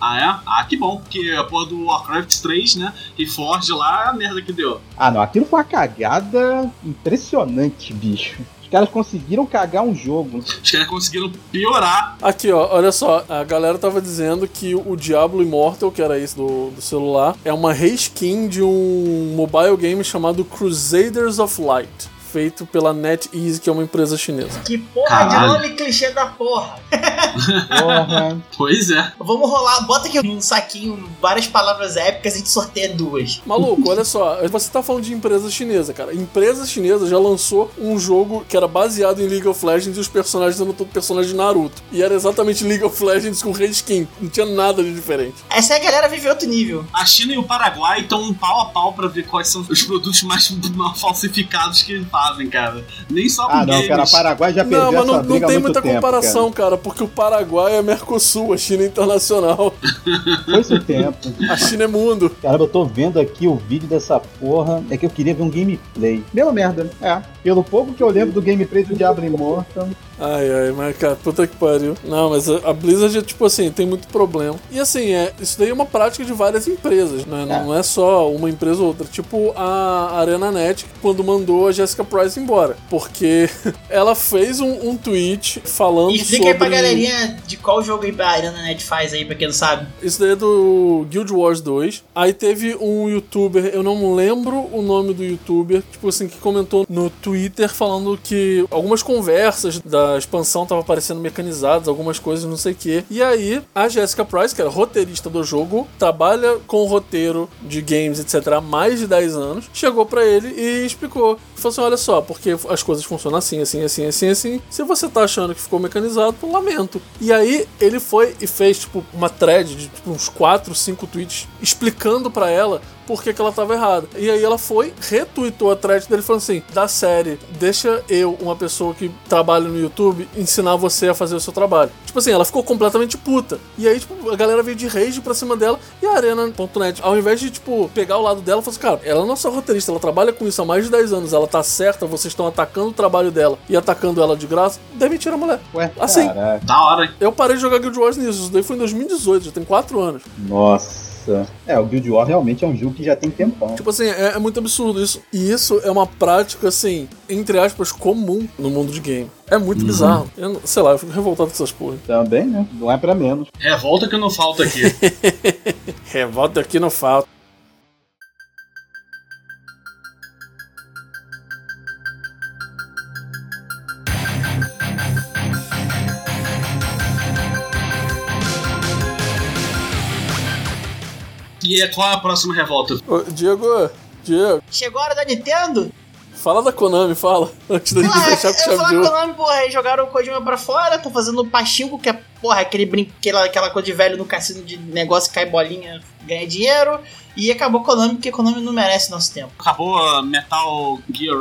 Ah, é? Ah, que bom. Porque a porra do Warcraft 3, né? E Forge lá, a merda que deu. Ah, não. Aquilo foi uma cagada impressionante, bicho. Os caras conseguiram cagar um jogo. Os caras conseguiram piorar. Aqui, ó, olha só, a galera tava dizendo que o Diablo Immortal, que era esse do, do celular, é uma reskin de um mobile game chamado Crusaders of Light, feito pela NetEase, que é uma empresa chinesa. Que porra Caralho. de nome clichê da porra. Porra. (laughs) Pois é. Vamos rolar, bota aqui num saquinho várias palavras épicas e a gente sorteia duas. Maluco, olha só, você tá falando de empresa chinesa, cara. Empresa chinesa já lançou um jogo que era baseado em League of Legends e os personagens eram todos personagens de Naruto. E era exatamente League of Legends com reskin. Não tinha nada de diferente. Essa é a galera vive outro nível. A China e o Paraguai estão um pau a pau pra ver quais são os produtos mais (laughs) mal falsificados que fazem, cara. Nem só com Ah, não, cara. Paraguai já perdeu Não, mas não, não tem muita tempo, comparação, cara. porque o Paraguai é Mercosul, a China é internacional. Cara. (laughs) Foi esse o tempo. A China é mundo. Caramba, eu tô vendo aqui o vídeo dessa porra. É que eu queria ver um gameplay. Mesma merda. É. Pelo pouco que eu lembro do gameplay do Diablo Immortal. Ai, ai, mas cara, puta que pariu. Não, mas a Blizzard, tipo assim, tem muito problema. E assim, é, isso daí é uma prática de várias empresas, né? É. Não é só uma empresa ou outra. Tipo a ArenaNet, quando mandou a Jessica Price embora. Porque (laughs) ela fez um, um tweet falando E explica sobre... aí pra galerinha de qual jogo a Arena Net faz aí, pra quem não sabe. Isso daí é do Guild Wars 2. Aí teve um youtuber, eu não lembro o nome do youtuber, tipo assim, que comentou no Twitter falando que algumas conversas da expansão estavam parecendo mecanizadas, algumas coisas, não sei o que. E aí, a Jessica Price, que era roteirista do jogo, trabalha com roteiro de games, etc., há mais de 10 anos, chegou pra ele e explicou. Falou assim: olha só, porque as coisas funcionam assim, assim, assim, assim, assim. Se você tá achando que ficou mecanizado, lamento. E aí ele foi e fez, tipo, uma thread de tipo, uns 4, 5 tweets explicando pra ela por que, que ela tava errada. E aí ela foi, retweetou a thread dele falando assim: da série, deixa eu, uma pessoa que trabalha no YouTube, ensinar você a fazer o seu trabalho. Tipo assim, ela ficou completamente puta. E aí, tipo, a galera veio de rage pra cima dela e a Arena.net, ao invés de, tipo, pegar o lado dela, falou assim: cara, ela não é só roteirista, ela trabalha com isso há mais de 10 anos, ela tá certa, vocês estão atacando o trabalho dela e atacando ela de graça, demitiram a mulher. Ué, Assim. caraca. Da hora, hein? Eu parei de jogar Guild Wars nisso, isso daí foi em 2018, já tem 4 anos. Nossa. É, o Guild Wars realmente é um jogo que já tem tempão. Tipo assim, é, é muito absurdo isso. E isso é uma prática, assim, entre aspas, comum no mundo de game. É muito bizarro. Eu, não- sei lá, eu fico revoltado com essas porra. Também, né? Não é pra menos. (laughs) Revolta que não falta aqui. Revolta aqui não falta. E é, qual é a próxima revolta? Ô, Diego, Diego, Chegou a hora da Nintendo? fala da Konami, fala. (laughs) Antes da gente Porra, fechar com eu chave de ouro. Konami, porra, aí jogaram o Kojima pra fora, tô fazendo o Pachinko, que é, porra, aquele brin... aquela, aquela coisa de velho no cassino de negócio que cai bolinha, ganha dinheiro. E acabou Konami, porque Konami não merece nosso tempo. Acabou Metal Gear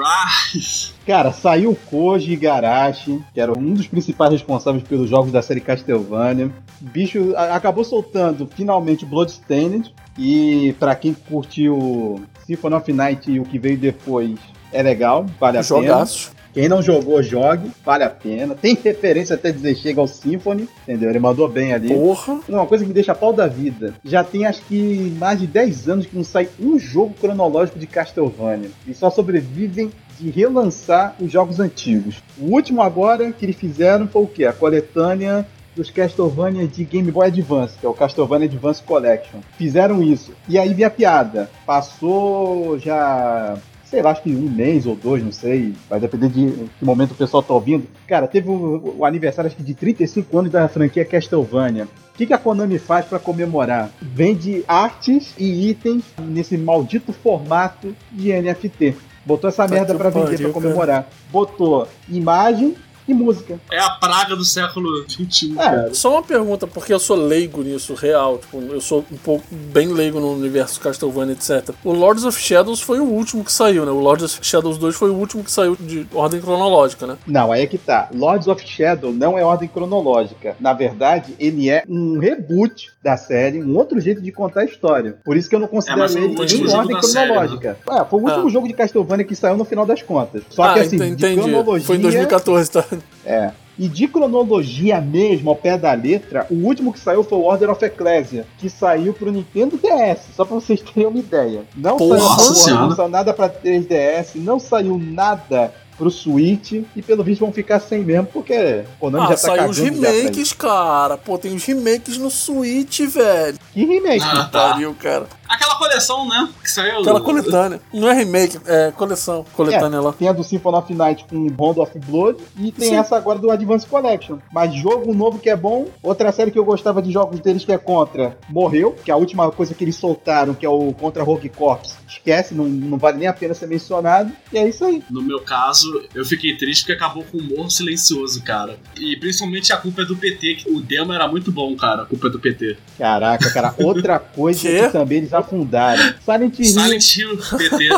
Rise. (laughs) Cara, saiu o Koji Igarashi, que era um dos principais responsáveis pelos jogos da série Castlevania. O bicho acabou soltando finalmente Bloodstained. E pra quem curtiu Symphony of Night e o que veio depois, é legal, vale a pena. Jogaços. Quem não jogou, jogue, vale a pena. Tem referência até dizer chega ao Symphony, entendeu? Ele mandou bem ali. Porra. Uma coisa que me deixa pau da vida. Já tem acho que mais de 10 anos que não sai um jogo cronológico de Castlevania. E só sobrevivem de relançar os jogos antigos. O último agora que eles fizeram foi o quê? A coletânea dos Castlevania de Game Boy Advance, que é o Castlevania Advance Collection. Fizeram isso. E aí vem a piada. Passou já sei lá, acho que um mês ou dois, não sei, vai depender de que momento o pessoal tá ouvindo. Cara, teve o, o aniversário acho que de 35 anos da franquia Castlevania. O que, que a Konami faz para comemorar? Vende artes e itens nesse maldito formato de NFT. Botou essa merda pra vender, pariu, pra comemorar. Botou imagem e música. É a praga do século XXI. É, Só uma pergunta, porque eu sou leigo nisso, real. Tipo, eu sou um pouco bem leigo no universo Castlevania, etc. O Lords of Shadows foi o último que saiu, né? O Lords of Shadows 2 foi o último que saiu de ordem cronológica, né? Não, aí é que tá. Lords of Shadow não é ordem cronológica. Na verdade, ele é um reboot da série, um outro jeito de contar a história. Por isso que eu não considero o ele em ordem da série, cronológica. É, foi o último Ah. jogo de Castlevania que saiu no final das contas. Só ah, que assim, ent- de entendi. cronologia. Foi em 2014, tá? É. E de cronologia mesmo, ao pé da letra, o último que saiu foi o Order of Ecclesia, que saiu pro Nintendo DS, só pra vocês terem uma ideia. Não Porra saiu, não saiu nada pra 3DS, não saiu nada pro Switch, e pelo visto vão ficar sem mesmo, porque o Konami Ah, já tá saiu os remakes, cara. Pô, tem os remakes no Switch, velho. Que remake? Ah, tá. Pariu, cara. Aquela coleção, né? Que saiu. Aquela coletânea. Não é remake, é coleção. Coletânea lá. Tem a do Symphony of Night com Bond of Blood e tem Sim. essa agora do Advance Collection. Mas jogo novo que é bom, outra série que eu gostava de jogos deles que é Contra, morreu, que é a última coisa que eles soltaram, que é o Contra Rogue Corps. Esquece, não, não vale nem a pena ser mencionado. E é isso aí. No meu caso, eu fiquei triste porque acabou com um morro silencioso, cara. E principalmente a culpa é do PT, que o demo era muito bom, cara. A culpa é do PT. Caraca, cara, outra coisa que também eles afundaram. Silent Hill. Silent Hill, PT.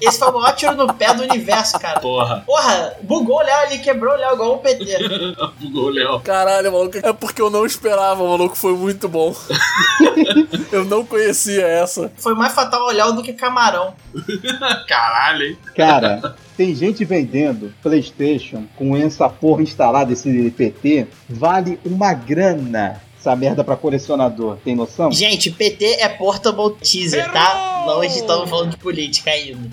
Esse foi o maior tiro no pé do universo, cara. Porra, Porra, bugou o Léo ali, quebrou o Léo igual o PT. (laughs) bugou o Léo. Caralho, maluco. É porque eu não esperava, maluco. Foi muito bom. (laughs) eu não conhecia essa. Foi mais fatal o Léo do que camarão. Caralho, hein? Cara, tem gente vendendo PlayStation com essa porra instalada, esse PT, vale uma grana. Essa merda pra colecionador, tem noção? Gente, PT é Portable Teaser, tá? Não estamos falando de política ainda.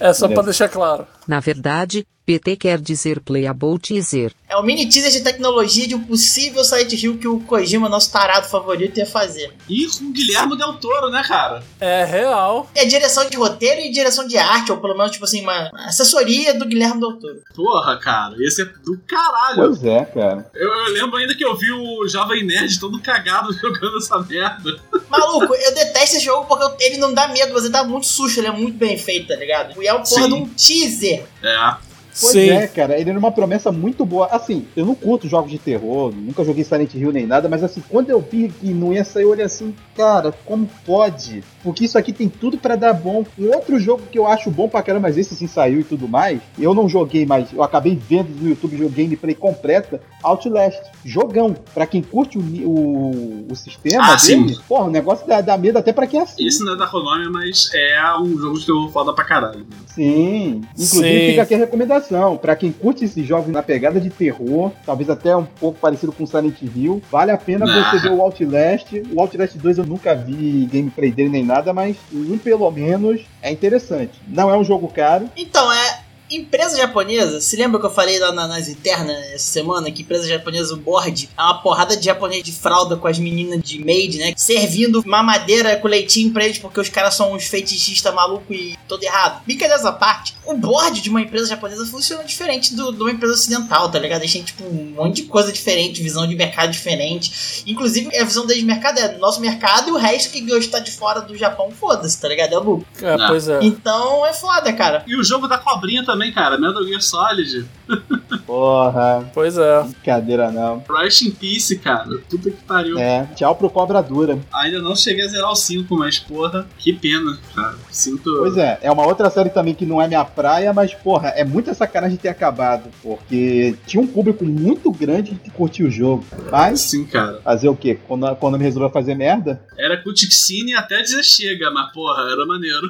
É só pra Beleza. deixar claro. Na verdade, PT quer dizer Playable Teaser. É o mini teaser de tecnologia de um possível Silent Hill que o Kojima, nosso tarado favorito, ia fazer. E com o Guilherme Del Toro, né, cara? É real. É direção de roteiro e direção de arte, ou pelo menos, tipo assim, uma assessoria do Guilherme Del Toro. Porra, cara, esse é do caralho. Pois é, cara. Eu, eu lembro ainda que eu vi o Jovem Nerd todo cagado (laughs) jogando essa merda. Maluco, eu detesto esse jogo porque ele não dá medo, mas ele dá muito susto, ele é muito bem feito, tá ligado? E é o porra Sim. de um teaser. É. Pois Sim. é, cara, ele era uma promessa muito boa. Assim, eu não curto jogos de terror, nunca joguei Silent Hill nem nada, mas assim, quando eu vi que não ia sair, eu olhei assim, cara, como pode? Porque isso aqui tem tudo pra dar bom. Um outro jogo que eu acho bom pra caramba, mas esse sim saiu e tudo mais, eu não joguei, mas eu acabei vendo no YouTube joguei gameplay completa, Outlast. Jogão. Pra quem curte o, o, o sistema Ah, dele, sim. porra, o negócio dá, dá medo até pra quem assiste. Esse não é da Konami, mas é um jogo de terror foda pra caralho. né? Sim, inclusive Sim. fica aqui a recomendação. Pra quem curte esses jogos na pegada de terror, talvez até um pouco parecido com Silent Hill, vale a pena Ah. você ver o Outlast. O Outlast 2 eu nunca vi gameplay dele nem nada, mas um pelo menos é interessante. Não é um jogo caro, Então, é. Empresa japonesa, se lembra que eu falei lá na- nas internas essa semana que empresa japonesa, o board, é uma porrada de japonês de fralda com as meninas de maid, né? Servindo mamadeira com leitinho pra eles porque os caras são uns fetichistas malucos e todo errado. Brincadeira à parte, o board de uma empresa japonesa funciona diferente do, de uma empresa ocidental, tá ligado? Eles têm, tipo, um monte de coisa diferente, visão de mercado diferente. Inclusive, a visão deles de mercado é nosso mercado e o resto que está de fora do Japão, foda-se, tá ligado? É lucro. É, pois é. Então é foda, cara. E o jogo da cobrinha também, cara. Metal Gear Solid. Porra, Pois é. brincadeira não. Rush in Peace, cara. Puta que pariu. É, tchau pro Cobra Dura. Ainda não cheguei a zerar o 5, mas porra, que pena, cara. Sinto. Pois é, é uma outra série também que não é minha praia, mas porra, é muita sacanagem ter acabado, porque tinha um público muito grande que curtia o jogo. Mas, Sim, cara. fazer o quê? Quando a Konami resolveu fazer merda, Era cutscene até dizer chega, mas porra, era maneiro.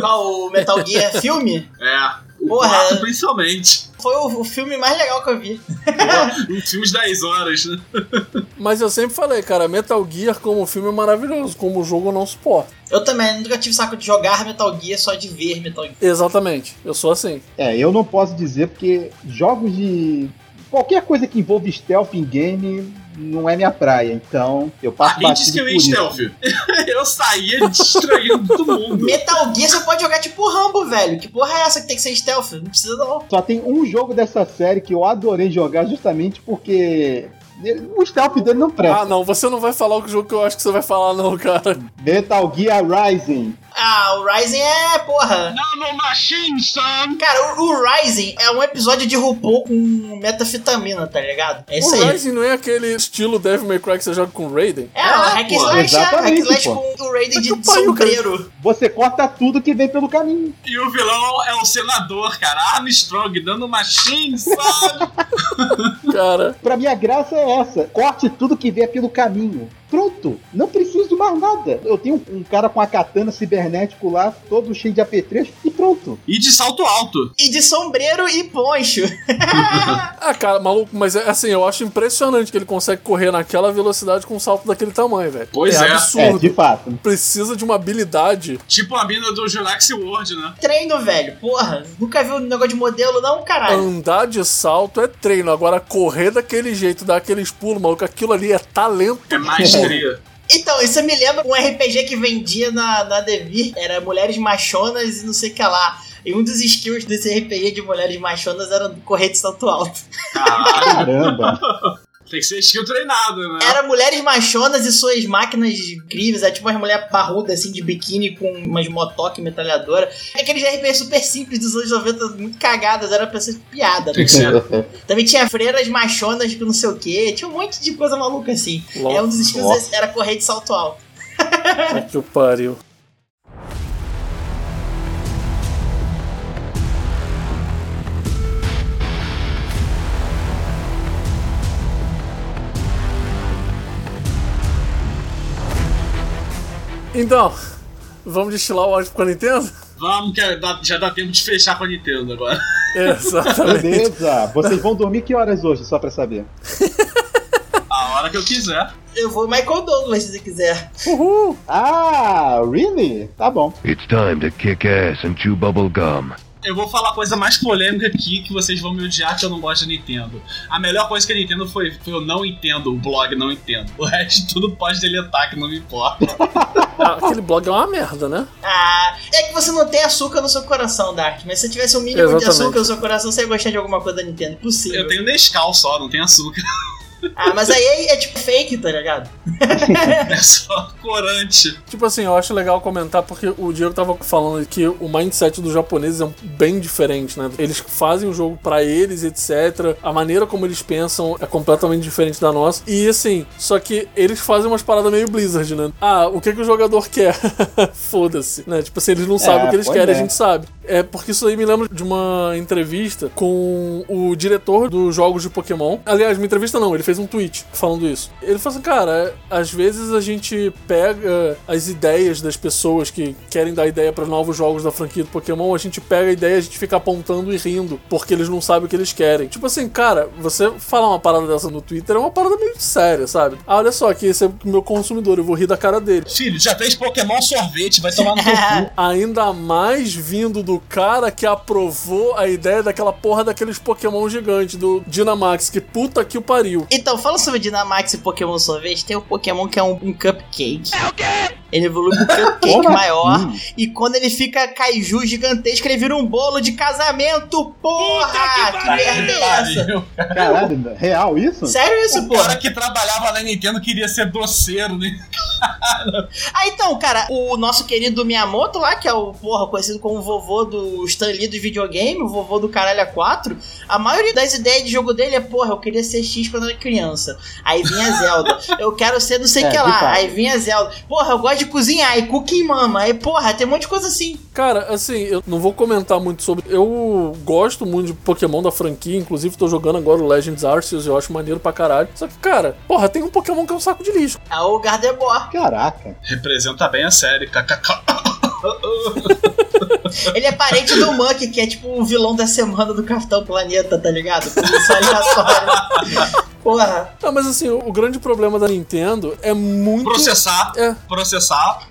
Qual o Metal Gear (laughs) filme? É. Porra, 4 principalmente. Foi o, o filme mais legal que eu vi. (laughs) Um filme de 10 horas, né? Mas eu sempre falei, cara, Metal Gear como filme é maravilhoso, como jogo eu não suporto. Eu também nunca tive saco de jogar Metal Gear, só de ver Metal Gear. Exatamente, eu sou assim. é, eu não posso dizer porque jogos de. qualquer coisa que envolve stealth em game não é minha praia, então eu passo disse batido que eu ia stealth? (laughs) eu saía destruindo todo mundo. Metal Gear você pode jogar tipo Rambo, velho. Que porra é essa que tem que ser stealth? Não precisa não. Só tem um jogo dessa série que eu adorei jogar justamente porque o stealth dele não presta. Ah, não, você não vai falar o jogo que eu acho que você vai falar, não, cara. Metal Gear Rising. Ah, o Rising é, porra. Nano Machine, son! Cara, o, o Rising é um episódio de RuPaul com metafetamina, tá ligado? É isso o aí. Rising não é aquele estilo Devil May Cry que você joga com Raiden? É, o Hack Slash, é, Hack exatamente, Slash com o Raiden de sombreiro. Você corta tudo que vem pelo caminho. E o vilão é o senador, cara. Armstrong, dando machine, sabe? (laughs) Cara, Pra mim a graça é essa. Corte tudo que vier pelo caminho. Pronto. Não preciso de mais nada. Eu tenho um cara com a katana cibernético lá, todo cheio de apetrecho, e pronto. E de salto alto. E de sombreiro e poncho. (laughs) ah, cara, maluco, mas é assim, eu acho impressionante que ele consegue correr naquela velocidade com um salto daquele tamanho, velho. Pois é. É, absurdo. de fato. Precisa de uma habilidade. Tipo a mina do Jurassic World, né? Treino, velho. Porra, nunca viu um negócio de modelo, não, caralho. Andar de salto é treino. Agora, correr daquele jeito, dar aqueles pulos, maluco, aquilo ali é talento. É (laughs) maestria. Então, isso me lembra um RPG que vendia na, na Devir. Era mulheres machonas e não sei o que lá. E um dos skills desse RPG de mulheres machonas era correr de salto alto. Caramba. Tem que ser skill treinado, né? Era mulheres machonas e suas máquinas incríveis. Era tipo umas mulheres parrudas, assim, de biquíni com umas motoque metralhadora. Aqueles RPG super simples dos anos 90, muito cagadas. Era pra ser piada. Tem Né? que ser. Também tinha freiras machonas com não sei o que. Tinha um monte de coisa maluca assim. É um dos skills Nossa. era correr de salto alto. Que pariu. Então, vamos destilar o ódio pra Nintendo? Vamos, que já dá tempo de fechar com a Nintendo agora. (laughs) Exatamente. Beleza. Vocês vão dormir que horas hoje, só pra saber? (laughs) A hora que eu quiser. Eu vou Michael Douglas se você quiser. Uhul! Ah, really? Tá bom. It's time to kick ass and chew bubble gum. Eu vou falar a coisa mais polêmica aqui que vocês vão me odiar que eu não gosto de Nintendo. A melhor coisa que a Nintendo foi, foi eu não entendo, o blog não entendo. O resto tudo pode deletar, que não me importa. (laughs) Aquele blog é uma merda, né? Ah, é que você não tem açúcar no seu coração, Dark. Mas se você tivesse um mínimo de Exatamente. açúcar no seu coração, você ia gostar de alguma coisa da Nintendo. Possível. Eu tenho Nescau só, não tem açúcar. Ah, mas aí é, é tipo fake, tá ligado? (laughs) É só corante. Tipo assim, eu acho legal comentar porque o Diego tava falando que o mindset dos japoneses é bem diferente, né? Eles fazem o jogo pra eles, etc. A maneira como eles pensam é completamente diferente da nossa. E assim, só que eles fazem umas paradas meio Blizzard, né? Ah, o que, que o jogador (laughs) quer? Foda-se, né? Tipo assim, eles não sabem o que eles querem, é. a gente sabe. É porque isso aí me lembra de uma entrevista com o diretor dos jogos de Pokémon. Aliás, uma entrevista não, ele fez um tweet falando isso. Ele falou assim, cara, às vezes a gente pega as ideias das pessoas que querem dar ideia para novos jogos da franquia do Pokémon, a gente pega a ideia e a gente fica apontando e rindo, porque eles não sabem o que eles querem. Tipo assim, cara, você falar uma parada dessa no Twitter é uma parada meio séria, sabe? Ah, olha só, que esse é o meu consumidor, eu vou rir da cara dele. Filho, já fez Pokémon sorvete, vai tomar no cu. (laughs) Ainda mais vindo do cara que aprovou a ideia daquela porra daqueles Pokémon gigantes, do Dynamax, que puta que o pariu. Então, fala sobre Dynamax e Pokémon Sorvete. Tem um Pokémon que é um, um cupcake. É o quê? Ele evolui um cupcake (laughs) maior. assim? E quando ele fica kaiju gigantesco, ele vira um bolo de casamento. Porra! que merda é essa? Caralho, real isso? Sério isso, O porra? cara que trabalhava na Nintendo queria ser doceiro, né? Ah, então, cara, o nosso querido Miyamoto lá, que é o, porra, conhecido como o vovô do Stan Lee do videogame, o vovô do Caralho A4, a maioria das ideias de jogo dele é, porra, eu queria ser X quando era criança. Aí vinha Zelda. Eu quero ser não sei o É, que lá. Aí vinha Zelda. Porra, eu gosto de cozinhar. Aí Cookie Mama. Aí, porra, tem um monte de coisa assim. Cara, assim, eu não vou comentar muito sobre. Eu gosto muito de Pokémon da franquia, inclusive tô jogando agora o Legends Arceus, eu acho maneiro pra caralho. Só que, cara, porra, tem um Pokémon que é um saco de lixo. É o Gardevoir. Caraca. Representa bem a série, kkk. (laughs) Ele é parente do Monkey, que é tipo o vilão da semana do Capitão Planeta, tá ligado? Isso é aleatório. (laughs) Porra. Não, mas assim, o, o grande problema da Nintendo é muito. Processar, É, processar.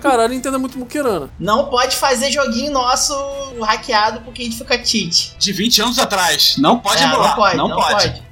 cara, a Nintendo é muito muqueirana. Não pode fazer joguinho nosso hackeado porque a gente fica cheat. De 20 anos atrás. Não pode É, emular. não pode, não, pode.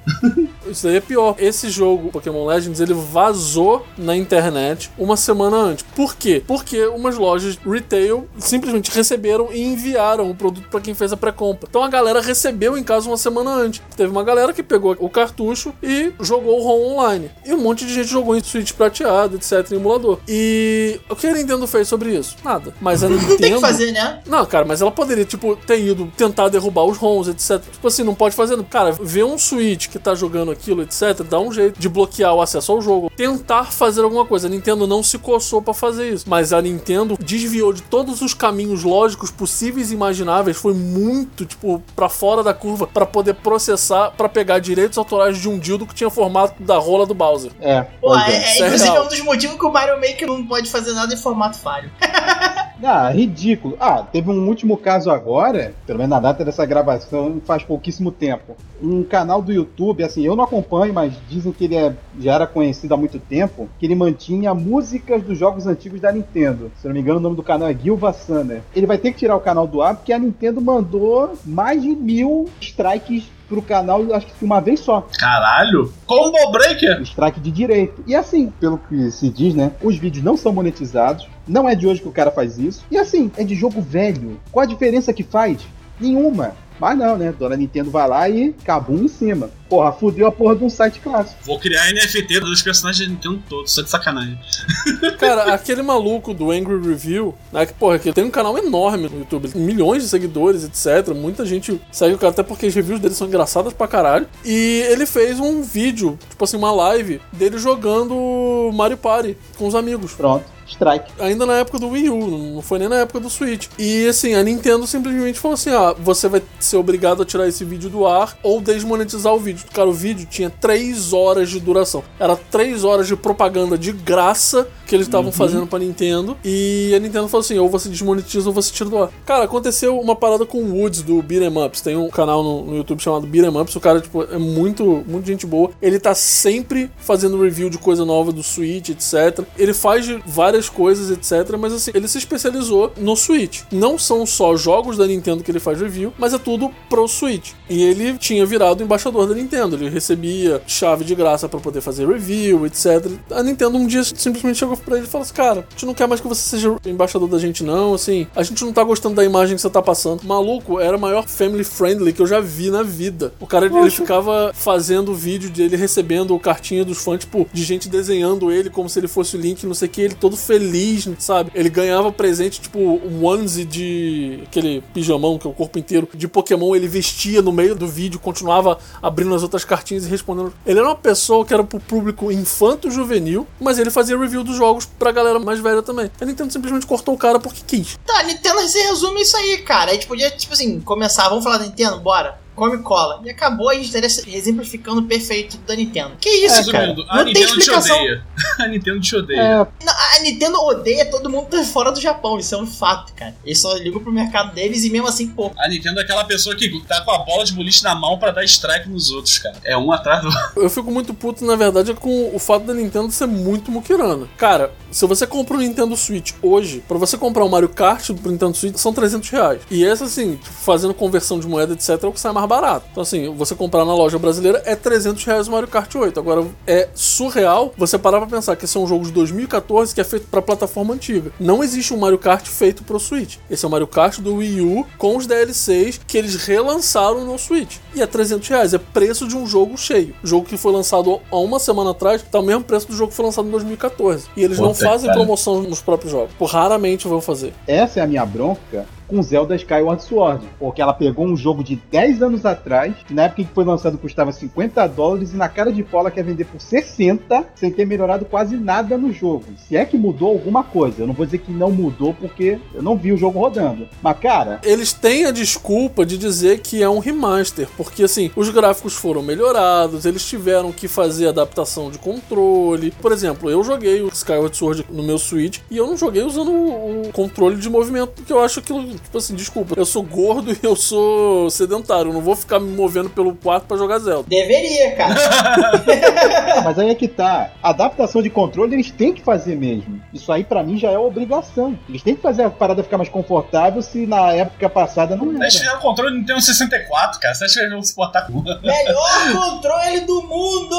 Isso daí é pior. Esse jogo, Pokémon Legends, ele vazou na internet uma semana antes. Por quê? Porque umas lojas retail simplesmente receberam e enviaram o produto pra quem fez a pré-compra. Então a galera recebeu em casa uma semana antes. Teve uma galera que pegou o cartucho e jogou o ROM online. E um monte de gente jogou em Switch prateado, etc, em emulador. E o que a Nintendo fez sobre isso? Nada. Mas a Nintendo Não tem que fazer, né? não, cara, mas ela poderia, tipo, ter ido tentar derrubar os ROMs, etc. Tipo assim, não pode fazer. Cara, ver um Switch que tá jogando aquilo, etc., dá um jeito de bloquear o acesso ao jogo. Tentar fazer alguma coisa. A Nintendo não se coçou pra fazer isso. Mas a Nintendo desviou de todos os caminhos lógicos possíveis e imagináveis. Foi muito, tipo, pra fora da curva pra poder processar, pra pegar direitos autorais de um dildo que tinha formato da rola do Bowser. É, Pô, é, é. é, inclusive é um dos motivos que o Mario Maker não pode fazer nada em formato falho. (laughs) Ah, ridículo. Ah, teve um último caso agora, pelo menos na data dessa gravação, faz pouquíssimo tempo. Um canal do YouTube, assim, eu não acompanho, mas dizem que ele é- já era conhecido há muito tempo, que ele mantinha músicas dos jogos antigos da Nintendo. Se não me engano, o nome do canal é Gil Vassana. Ele vai ter que tirar o canal do ar porque a Nintendo mandou mais de mil strikes pro canal, acho que uma vez só. Caralho. Combo Breaker. strike de direito. E assim, pelo que se diz, né? Os vídeos não são monetizados. Não é de hoje que o cara faz isso. E assim, é de jogo velho. Qual a diferença que faz? Nenhuma. Mas não, né? Dona Nintendo vai lá e cabum em cima. Porra, fudeu a porra de um site clássico. Vou criar NFT dos personagens da Nintendo todos, só de sacanagem. (laughs) Cara, aquele maluco do Angry Review, né, que, porra, que tem um canal enorme no YouTube, milhões de seguidores, etc. Muita gente segue o cara, até porque as reviews dele são engraçadas pra caralho. E ele fez um vídeo, tipo assim, uma live dele jogando Mario Party com os amigos. Pronto, strike. Ainda na época do Wii U, não foi nem na época do Switch. E assim, a Nintendo simplesmente falou assim: ah, você vai ser obrigado a tirar esse vídeo do ar ou desmonetizar o vídeo. Cara, o vídeo tinha 3 horas de duração. Era 3 horas de propaganda de graça que eles estavam fazendo pra Nintendo. E a Nintendo falou assim: ou você desmonetiza ou você tira do ar. Cara, aconteceu uma parada com o Woods do Beat'em Ups. Tem um canal no, no YouTube chamado Beat'em Ups. O cara, tipo, é muito, muito gente boa. Ele tá sempre fazendo review de coisa nova do Switch, etc. Ele faz de várias coisas, etc. Mas assim, ele se especializou no Switch. Não são só jogos da Nintendo que ele faz review, mas é tudo pro Switch. E ele tinha virado embaixador da Nintendo. Ele recebia chave de graça pra poder fazer review, etc. A Nintendo um dia simplesmente chegou pra ele e falou assim: Cara, a gente não quer mais que você seja embaixador da gente, não. Assim, a gente não tá gostando da imagem que você tá passando. Maluco, era a maior family friendly que eu já vi na vida. O cara ele ficava fazendo vídeo dele recebendo cartinha dos fãs, tipo, de gente desenhando ele como se ele fosse o Link, não sei o que, ele todo feliz, sabe? Ele ganhava presente, tipo, um onesie de aquele pijamão, que é o corpo inteiro, de Pokémon, ele vestia no meio do vídeo, continuava abrindo as outras cartinhas e respondendo. Ele era uma pessoa que era pro público infanto-juvenil, mas ele fazia review dos jogos pra galera mais velha também. A Nintendo simplesmente cortou o cara porque quis. Tá, a Nintendo se resume isso aí, cara. A gente podia, tipo assim, começar, vamos falar da Nintendo? Bora. Come cola. E acabou a gente estaria exemplificando perfeito da Nintendo. Que isso, É, cara? resumindo, a Não tem Nintendo te explicação. odeia. (laughs) A Nintendo te odeia. É, Não, a Nintendo odeia todo mundo tá fora do Japão, isso é um fato, cara. Eles só ligam pro mercado deles e mesmo assim, pô. A Nintendo é aquela pessoa que tá com a bola de boliche na mão pra dar strike nos outros, cara. É um atrás do outro. Eu fico muito puto, na verdade, com o fato da Nintendo ser muito muquirana. Cara, se você compra um Nintendo Switch hoje, pra você comprar um Mario Kart pro Nintendo Switch, são 300 reais. E esse, assim, fazendo conversão de moeda, etc., é o que sai mais barato. Então, assim, você comprar na loja brasileira é 300 reais o Mario Kart 8. Agora, é surreal você parar pra pensar que esse é um jogo de 2014 que é feito pra plataforma antiga. Não existe um Mario Kart feito pro Switch. Esse é o Mario Kart do Wii U com os DLCs que eles relançaram no Switch. E é 300 reais. É preço de um jogo cheio. Jogo que foi lançado há uma semana atrás tá o mesmo preço do jogo que foi lançado em 2014. E eles não fazem cara. promoção nos próprios jogos. Por raramente vão fazer. essa é a minha bronca com Zelda Skyward Sword. Porque ela pegou um jogo de 10 anos atrás, que na época em que foi lançado custava 50 dólares, e na cara de pau quer vender por 60, sem ter melhorado quase nada no jogo. Se é que mudou alguma coisa, eu não vou dizer que não mudou, porque eu não vi o jogo rodando. Mas, cara, Eles têm a desculpa de dizer que é um remaster, porque assim, os gráficos foram melhorados, eles tiveram que fazer adaptação de controle. Por exemplo, eu joguei o Skyward Sword no meu Switch e eu não joguei usando o controle de movimento, porque eu acho aquilo, tipo assim, desculpa, eu sou gordo e eu sou sedentário, eu não vou ficar me movendo pelo quarto pra jogar Zelda. Deveria, cara. (laughs) (laughs) mas aí é que tá. Adaptação de controle eles têm que fazer mesmo. Isso aí pra mim já é obrigação. Eles têm que fazer a parada ficar mais confortável se na época passada não Eles era. fizeram o controle do Nintendo 64, cara. Você acha que eles vão se portar com Melhor controle do mundo!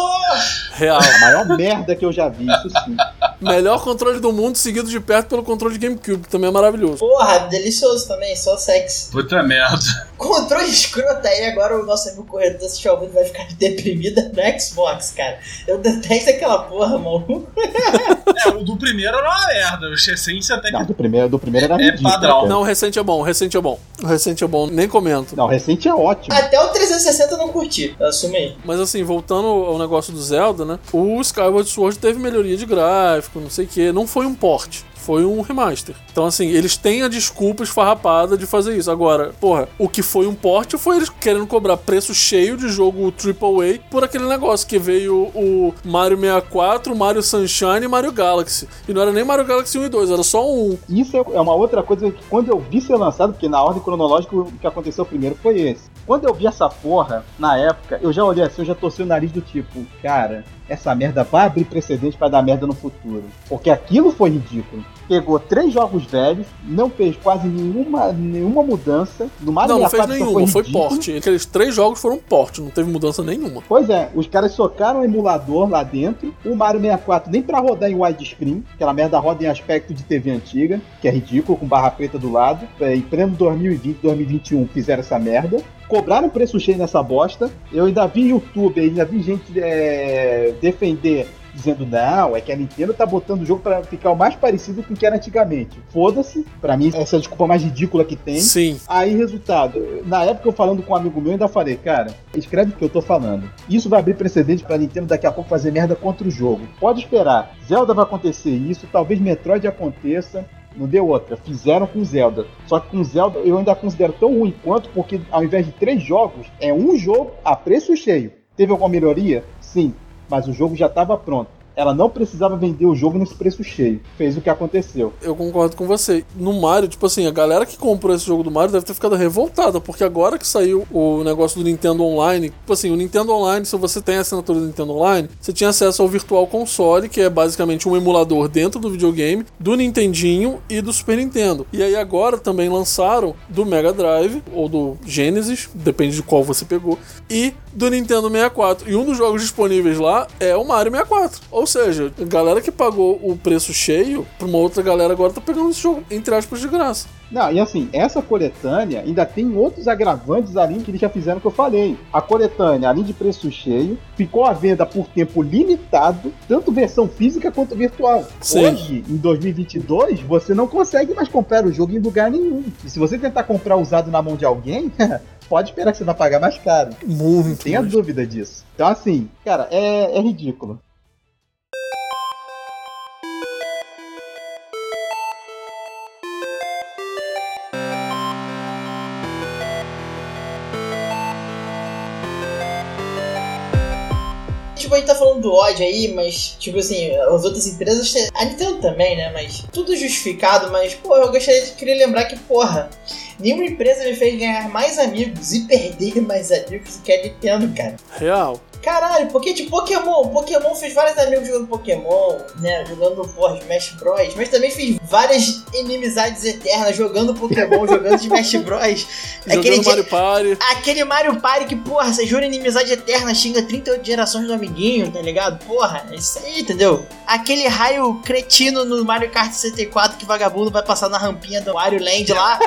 Real. A maior merda que eu já vi, isso sim. Melhor controle do mundo, seguido de perto pelo controle de GameCube, que também é maravilhoso. Porra, delicioso também, só sexy. Puta merda. Controle escroto aí, agora o nosso amigo corredor desse ouvindo vai ficar (laughs) deprimida no Xbox, cara. Eu detesto aquela porra, maluco. (laughs) É, o do primeiro era uma merda. Os recentes até que. Não, do primeiro, do primeiro era É padrão. cara. Não, o recente é bom, o recente é bom. O recente é bom, nem comento. Não, o recente é ótimo. Até o 360 eu não curti, assume aí. Mas assim, voltando ao negócio do Zelda, né? O Skyward Sword teve melhoria de gráfico, não sei o que. Não foi um port. Foi um remaster. Então, assim, eles têm a desculpa esfarrapada de fazer isso. Agora, porra, o que foi um port foi eles querendo cobrar preço cheio de jogo AAA por aquele negócio que veio o Mario 64, o Mario Sunshine e Mario Galaxy. E não era nem Mario Galaxy 1 e 2, era só um. Isso é uma outra coisa que quando eu vi ser lançado, porque na ordem cronológica o que aconteceu primeiro foi esse. Quando eu vi essa porra, na época, eu já olhei assim, eu já torci o nariz do tipo, cara, essa merda vai abrir precedente pra dar merda no futuro. Porque aquilo foi ridículo. Pegou três jogos velhos, não fez quase nenhuma, nenhuma mudança. No Mario Não, não fez 64 só nenhuma, foi ridículo. port. Aqueles três jogos foram port, não teve mudança nenhuma. Pois é, os caras socaram o emulador lá dentro. O Mario 64 nem pra rodar em widescreen, aquela merda roda em aspecto de TV antiga, que é ridículo, com barra preta do lado. É, em pleno 2020, 2021 fizeram essa merda. Cobraram preço cheio nessa bosta. Eu ainda vi YouTube, ainda vi gente é, defender. Dizendo, não, é que a Nintendo tá botando o jogo pra ficar o mais parecido com o que era antigamente. Foda-se, pra mim essa é a desculpa mais ridícula que tem. Sim. Aí, resultado, na época eu falando com um amigo meu, eu ainda falei, cara, escreve o que eu tô falando. Isso vai abrir precedente pra Nintendo daqui a pouco fazer merda contra o jogo. Pode esperar. Zelda vai acontecer isso, talvez Metroid aconteça. Não deu outra. Fizeram com Zelda. Só que com Zelda eu ainda considero tão ruim quanto, porque ao invés de três jogos, é um jogo a preço cheio. Teve alguma melhoria? Sim. Mas o jogo já estava pronto. Ela não precisava vender o jogo nesse preço cheio. Fez o que aconteceu. Eu concordo com você. No Mario, tipo assim, a galera que comprou esse jogo do Mario deve ter ficado revoltada, porque agora que saiu o negócio do Nintendo Online, tipo assim, o Nintendo Online, se você tem a assinatura do Nintendo Online, você tinha acesso ao Virtual Console, que é basicamente um emulador dentro do videogame, do Nintendinho e do Super Nintendo. E aí agora também lançaram do Mega Drive, ou do Genesis, depende de qual você pegou, e do Nintendo 64. E um dos jogos disponíveis lá é o Mario 64. Ou seja, a galera que pagou o preço cheio, pra uma outra galera agora tá pegando esse jogo, entre aspas, de graça. Não, e assim, essa coletânea ainda tem outros agravantes ali que eles já fizeram que eu falei. A coletânea, além de preço cheio, ficou à venda por tempo limitado, tanto versão física quanto virtual. Sim. Hoje, em 2022, você não consegue mais comprar o jogo em lugar nenhum. E se você tentar comprar usado na mão de alguém, (laughs) pode esperar que você vai pagar mais caro. Muito. Não tenha mais. dúvida disso. Então, assim, cara, é, é ridículo. Tipo, a gente tá falando do ódio aí, mas, tipo assim, as outras empresas, a Nintendo também, né? Mas tudo justificado, mas, pô, eu gostaria de queria lembrar que, porra, nenhuma empresa me fez ganhar mais amigos e perder (laughs) mais amigos que a Nintendo, cara. Real. Caralho, porque tipo Pokémon, Pokémon fez vários amigos jogando Pokémon, né? Jogando porra, Smash Bros. Mas também fiz várias inimizades eternas jogando Pokémon, (laughs) jogando Smash Bros. Jogando Mario Party. Aquele Mario Party que, porra, você jura inimizade eterna, xinga 38 gerações do amiguinho, tá ligado? Porra, é isso aí, entendeu? Aquele raio cretino no Mario Kart 64 que vagabundo vai passar na rampinha do Wario Land lá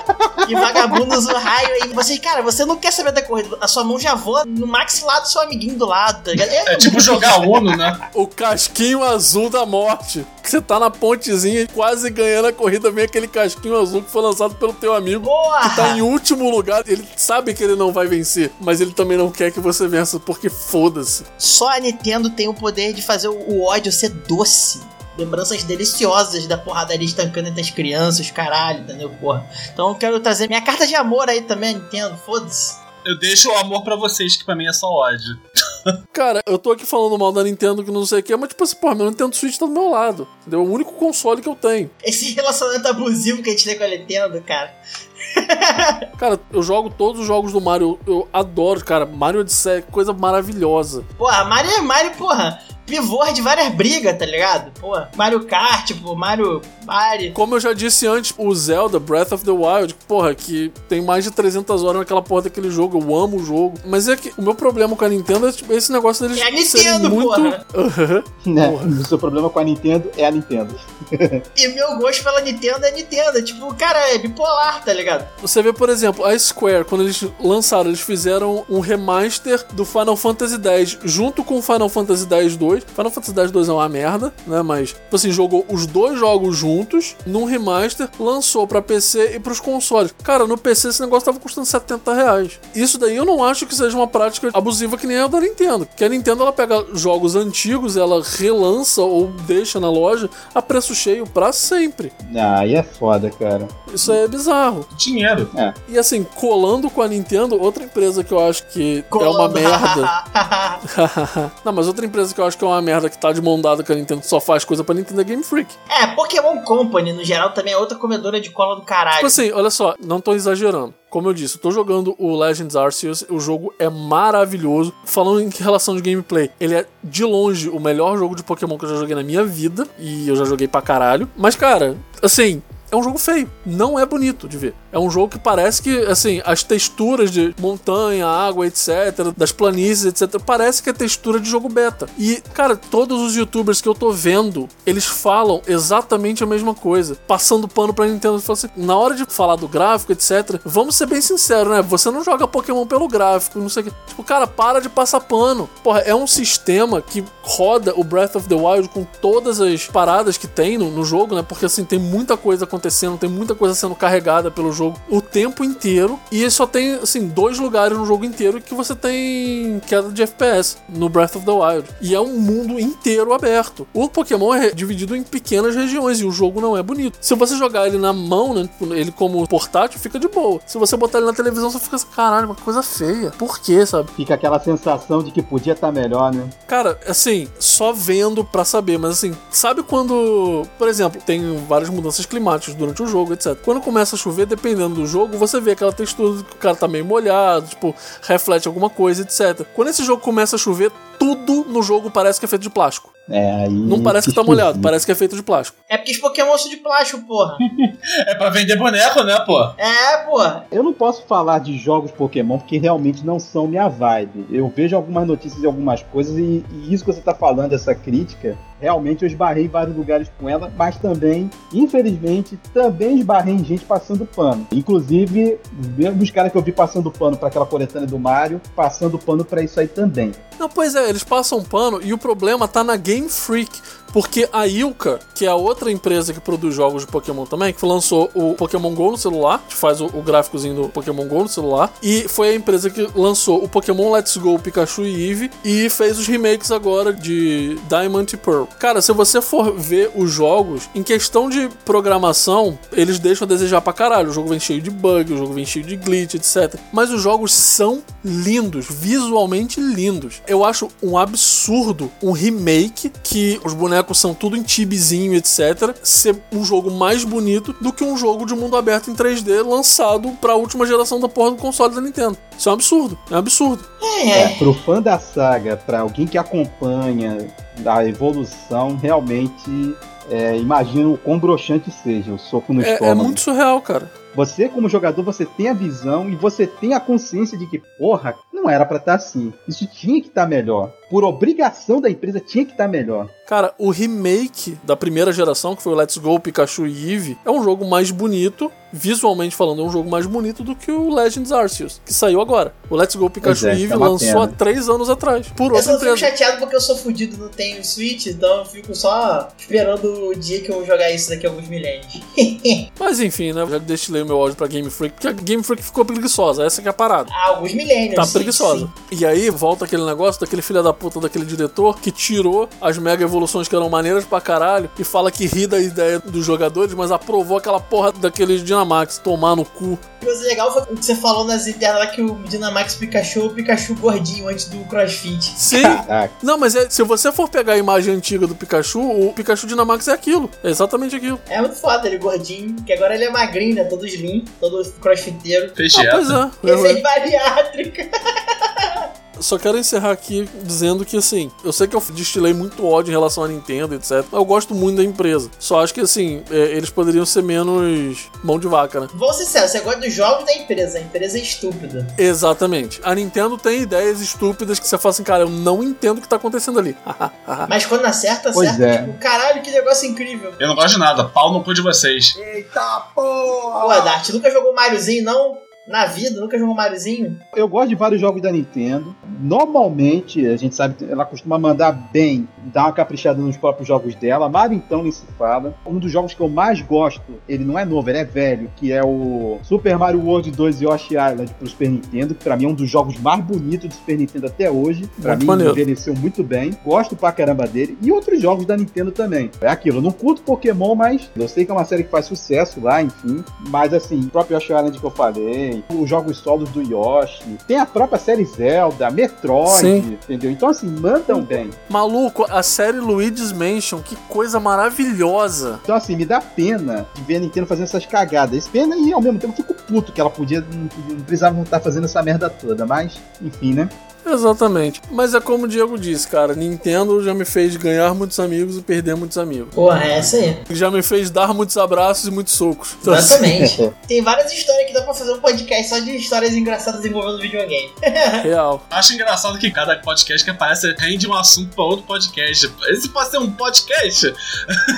e vagabundo usa o raio aí. Você, cara, você não quer saber da corrida, a sua mão já voa no maxilar do seu amiguinho do lado tá ligado? É, é tipo jogar Uno, né? O casquinho azul da morte. Que você tá na pontezinha e quase ganhando a corrida, vem aquele casquinho azul que foi lançado pelo teu amigo. Porra! Que tá em último lugar. Ele sabe que ele não vai vencer, mas ele também não quer que você vença, porque foda-se. Só a Nintendo tem o poder de fazer o ódio ser doce lembranças deliciosas da porradaria estancando entre as crianças, caralho, entendeu? Porra. Então eu quero trazer minha carta de amor aí também, Nintendo, foda-se. Eu deixo o amor para vocês, que pra mim é só ódio. (laughs) Cara, eu tô aqui falando mal da Nintendo que não sei o que, mas tipo assim, porra, meu Nintendo Switch tá do meu lado. Entendeu? É o único console que eu tenho. Esse relacionamento abusivo que a gente tem com a Nintendo, cara. (laughs) cara, eu jogo todos os jogos do Mario, eu adoro, cara. Mario Odyssey, coisa maravilhosa. Porra, Mario é Mario, porra pivô de várias brigas, tá ligado? Pô, Mario Kart, pô, Mario Party. Como eu já disse antes, o Zelda Breath of the Wild, porra, que tem mais de 300 horas naquela porra daquele jogo, eu amo o jogo. Mas é que o meu problema com a Nintendo é tipo, esse negócio deles é a Nintendo, muito... porra. (laughs) né? O seu problema com a Nintendo é a Nintendo. e meu gosto pela Nintendo é Nintendo. Tipo, cara, é bipolar, tá ligado? Você vê, por exemplo, a Square, quando eles lançaram, eles fizeram um remaster do Final Fantasy X junto com o Final Fantasy X 2 2. Final Fantasy X 2 é uma merda, né? Mas, tipo assim, jogou os dois jogos juntos num remaster, lançou pra PC e pros consoles. Cara, no PC esse negócio tava custando 70 reais. Isso daí eu não acho que seja uma prática abusiva que nem a da Nintendo. Que a Nintendo ela pega jogos antigos, ela relança ou deixa na loja a preço cheio pra sempre. Ah, aí é foda, cara. Isso aí é bizarro. Dinheiro. É. E assim, colando com a Nintendo, outra empresa que eu acho que colando. é uma merda. (laughs) (laughs) não, mas outra empresa que eu acho que é uma merda que tá de mão dada que a Nintendo só faz coisa pra Nintendo é Game Freak. É, Pokémon Company, no geral, também é outra comedora de cola do caralho. Tipo assim, olha só, não tô exagerando. Como eu disse, eu tô jogando o Legends Arceus, o jogo é maravilhoso. Falando em relação de gameplay, ele é de longe o melhor jogo de Pokémon que eu já joguei na minha vida, e eu já joguei pra caralho. Mas, cara, assim, é um jogo feio, não é bonito de ver. É um jogo que parece que, assim, as texturas de montanha, água, etc., das planícies, etc., parece que é textura de jogo beta. E, cara, todos os youtubers que eu tô vendo, eles falam exatamente a mesma coisa, passando pano pra Nintendo. Assim, na hora de falar do gráfico, etc., vamos ser bem sinceros, né? Você não joga Pokémon pelo gráfico, não sei o que. Tipo, cara, para de passar pano. Porra, é um sistema que roda o Breath of the Wild com todas as paradas que tem no, no jogo, né? Porque, assim, tem muita coisa acontecendo, tem muita coisa sendo carregada pelo jogo jogo o tempo inteiro e só tem, assim, dois lugares no jogo inteiro que você tem queda de FPS no Breath of the Wild. E é um mundo inteiro aberto. O Pokémon é dividido em pequenas regiões e o jogo não é bonito. Se você jogar ele na mão, né, ele como portátil, fica de boa. Se você botar ele na televisão, você fica assim, caralho, uma coisa feia. Por quê, sabe? Fica aquela sensação de que podia estar tá melhor, né? Cara, assim, só vendo pra saber, mas assim, sabe quando, por exemplo, tem várias mudanças climáticas durante o jogo, etc. Quando começa a chover, depende dependendo do jogo, você vê aquela textura que o cara tá meio molhado, tipo, reflete alguma coisa, etc. Quando esse jogo começa a chover, tudo no jogo parece que é feito de plástico. É, aí. Não parece que tá molhado, (laughs) parece que é feito de plástico. É porque os Pokémon são de plástico, porra. é pra vender boneco, né, pô? É, porra. Eu não posso falar de jogos Pokémon porque realmente não são minha vibe. Eu vejo algumas notícias e algumas coisas e, e isso que você tá falando, essa crítica, realmente eu esbarrei em vários lugares com ela, mas também, infelizmente, também esbarrei em gente passando pano. Inclusive, os caras que eu vi passando pano para aquela coletânea do Mario, passando pano para isso aí também. Não, pois é, eles passam pano e o problema tá na Game Freak. Porque a Ilka, que é a outra empresa que produz jogos de Pokémon também, que lançou o Pokémon GO no celular, que faz o, o gráficozinho do Pokémon GO no celular, e foi a empresa que lançou o Pokémon Let's Go, Pikachu e Eevee, e fez os remakes agora de Diamond e Pearl. Cara, se você for ver os jogos, em questão de programação, eles deixam a desejar pra caralho. O jogo vem cheio de bug, o jogo vem cheio de glitch, etc. Mas os jogos são lindos, visualmente lindos. Eu acho um absurdo um remake que os bonecos são tudo em tibizinho, etc. Ser um jogo mais bonito do que um jogo de mundo aberto em 3D lançado pra última geração da porra do console da Nintendo. Isso é um absurdo, é um absurdo. É, É, é. pro fã da saga, pra alguém que acompanha a evolução, realmente é, imagina o quão broxante seja o soco no É, estômago. é muito surreal, cara. Você, como jogador, você tem a visão e você tem a consciência de que, porra, não era pra estar assim. Isso tinha que estar melhor. Por obrigação da empresa, tinha que estar melhor. Cara, o remake da primeira geração, que foi o Let's Go, Pikachu e Eevee, é um jogo mais bonito, visualmente falando, é um jogo mais bonito do que o Legends Arceus, que saiu agora. O Let's Go, Pikachu é, e Eevee é lançou pena. há três anos atrás, por Eu outra só fico chateado porque eu sou fudido, não tenho Switch, então eu fico só esperando o dia que eu vou jogar isso daqui a alguns milênios. (laughs) Mas enfim, né? Eu já destilei meu áudio pra Game Freak, porque a Game Freak ficou preguiçosa, essa que é a parada. Há alguns milênios. Tá preguiçosa. sim. E aí volta aquele negócio daquele filho da puta daquele diretor que tirou as mega evoluções que eram maneiras pra caralho e fala que ri da ideia dos jogadores, mas aprovou aquela porra daquele Dynamax tomar no cu. O que foi legal foi o que você falou nas internas lá que o Dynamax Pikachu, o Pikachu gordinho antes do CrossFit. Sim. Caraca. Não, mas é- se você for pegar a imagem antiga do Pikachu, o Pikachu Dynamax é aquilo. É exatamente aquilo. É muito foda ele gordinho, que agora ele é magrinho, né? Todo slim, todo crossfiteiro. Ah, dieta. pois é. Ele Eu- fez bariátrica. (laughs) Só quero encerrar aqui dizendo que, assim, eu sei que eu destilei muito ódio em relação à Nintendo, etc. Mas eu gosto muito da empresa. Só acho que, assim, é, eles poderiam ser menos mão de vaca, né? Vamos ser sérios, você gosta dos jogos da empresa, a empresa é estúpida. Exatamente. A Nintendo tem ideias estúpidas que você fala assim, cara, eu não entendo o que tá acontecendo ali. (laughs) Mas quando acerta, Pois acerta. é. Tipo, caralho, que negócio incrível. Eu não gosto de nada. Pau no cu de vocês. Eita porra! Pô, Dart, nunca jogou Mariozinho, não? Na vida, nunca jogou Mariozinho? Eu gosto de vários jogos da Nintendo. Normalmente, a gente sabe que ela costuma mandar bem, dar uma caprichada nos próprios jogos dela. Mario, então, nem se fala. Um dos jogos que eu mais gosto, ele não é novo, ele é velho, que é o Super Mario World 2 Yoshi Island pro Super Nintendo, que pra mim é um dos jogos mais bonitos do Super Nintendo até hoje. Pra Muito mim, maneiro. envelheceu muito bem. Gosto pra caramba dele. E outros jogos da Nintendo também. É aquilo, eu não curto Pokémon, mas eu sei que é uma série que faz sucesso lá, enfim. Mas assim, o próprio Yoshi Island que eu falei, os jogos solos do Yoshi, tem a própria série Zelda, Metroid, Sim. entendeu? Então assim, mandam bem. Maluco, a série Luigi's Mansion, que coisa maravilhosa. Então assim, me dá pena de ver a Nintendo fazendo essas cagadas. Pena e ao mesmo tempo eu fico puto que ela podia, não, não precisava estar fazendo essa merda toda, mas enfim, né? Exatamente. Mas é como o Diego disse, cara, Nintendo já me fez ganhar muitos amigos e perder muitos amigos. Porra, é essa aí. Já me fez dar muitos abraços e muitos socos. Então, Exatamente. (laughs) Tem várias histórias que dá pra fazer um podcast só de histórias engraçadas envolvendo videogame. (laughs) real. Acho engraçado que cada podcast que aparece rende um assunto pra outro podcast. Esse pode ser um podcast?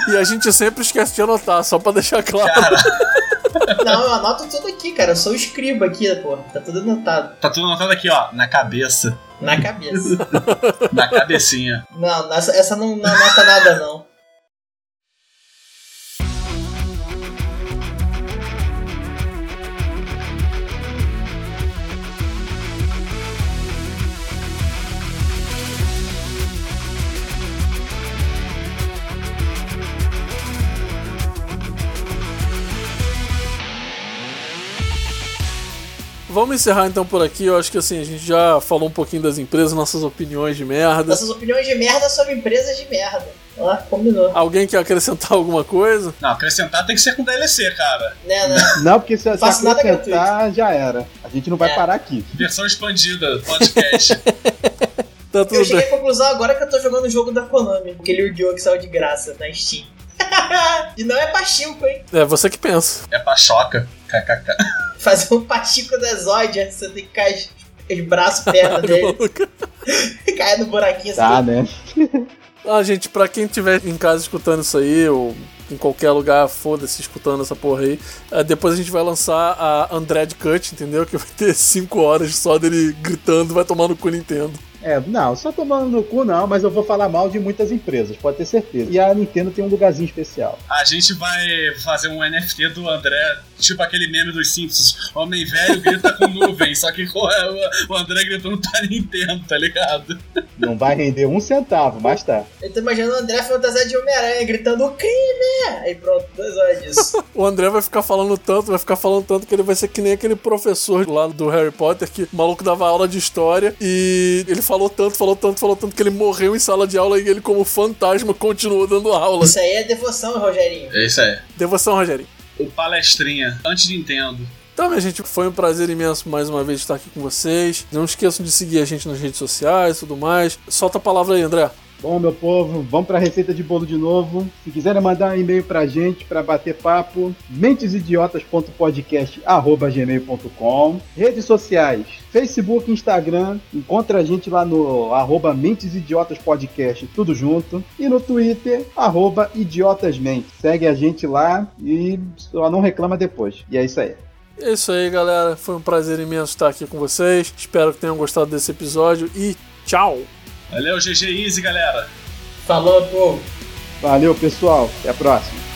E a gente sempre esquece de anotar, só pra deixar claro. (laughs) Não, eu anoto tudo aqui, cara. Eu sou escriba aqui, porra. Tá tudo anotado. Tá tudo anotado aqui, ó, na cabeça. Na cabeça. (laughs) Na cabecinha. não, essa, essa não, não anota nada, não. Vamos encerrar então por aqui. Eu acho que assim, a gente já falou um pouquinho das empresas, nossas opiniões de merda. Nossas opiniões de merda sobre empresas de merda. Ó, combinou. Alguém quer acrescentar alguma coisa? Não, acrescentar tem que ser com DLC, cara. Né, né? Não, porque se, se acrescentar, já era. A gente não vai É. parar aqui. Versão expandida, podcast. (laughs) Tá tudo Eu cheguei bem. à conclusão agora que eu tô jogando o jogo da Konami. Aquele Yu-Gi-Oh! que saiu de graça na Steam. (laughs) e não é pachico, hein? É você que pensa. é pachoca. KKK. (laughs) Fazer um pachico da Zódia, você tem que cair os, os braços, perna (laughs) dele, cair no buraquinho Tá, assim. né? Ah, gente, pra quem estiver em casa escutando isso aí, ou em qualquer lugar, foda-se, escutando essa porra aí, eh, depois a gente vai lançar a Andred Cut, entendeu? Que vai ter 5 horas só dele gritando, vai tomar no cu Nintendo. É, não, só tomando no cu não, mas eu vou falar mal de muitas empresas, pode ter certeza. E a Nintendo tem um lugarzinho especial. A gente vai fazer um NFT do André, tipo aquele meme dos Simpsons. Homem velho grita com nuvem, só que o André gritando pra Nintendo, tá ligado? Não vai render um centavo, mas tá. Eu tô imaginando o André fantasiado de Homem-Aranha gritando crime! Aí pronto, dois horas disso. (laughs) O André vai ficar falando tanto, vai ficar falando tanto que ele vai ser que nem aquele professor lá do Harry Potter que o maluco dava aula de história e ele falou tanto, falou tanto, falou tanto que ele morreu em sala de aula e ele, como fantasma, continuou dando aula. Isso aí é devoção, Rogerinho. É isso aí. Devoção, Rogério. O palestrinha, antes de Nintendo. Então, minha gente, foi um prazer imenso mais uma vez estar aqui com vocês. Não esqueçam de seguir a gente nas redes sociais e tudo mais. Solta a palavra aí, André. Bom, meu povo, vamos para a receita de bolo de novo. Se quiserem mandar um e-mail pra gente para bater papo, mentesidiotas.podcast@gmail.com. Redes sociais: Facebook, Instagram. Encontra a gente lá no arroba Mentes Idiotas Podcast, tudo junto. E no Twitter, arroba Idiotasmente. Segue a gente lá e só não reclama depois. E é isso aí. É isso aí, galera. Foi um prazer imenso estar aqui com vocês. Espero que tenham gostado desse episódio e tchau! Valeu, GG Easy, galera. Falou, povo. Valeu, pessoal. Até a próxima.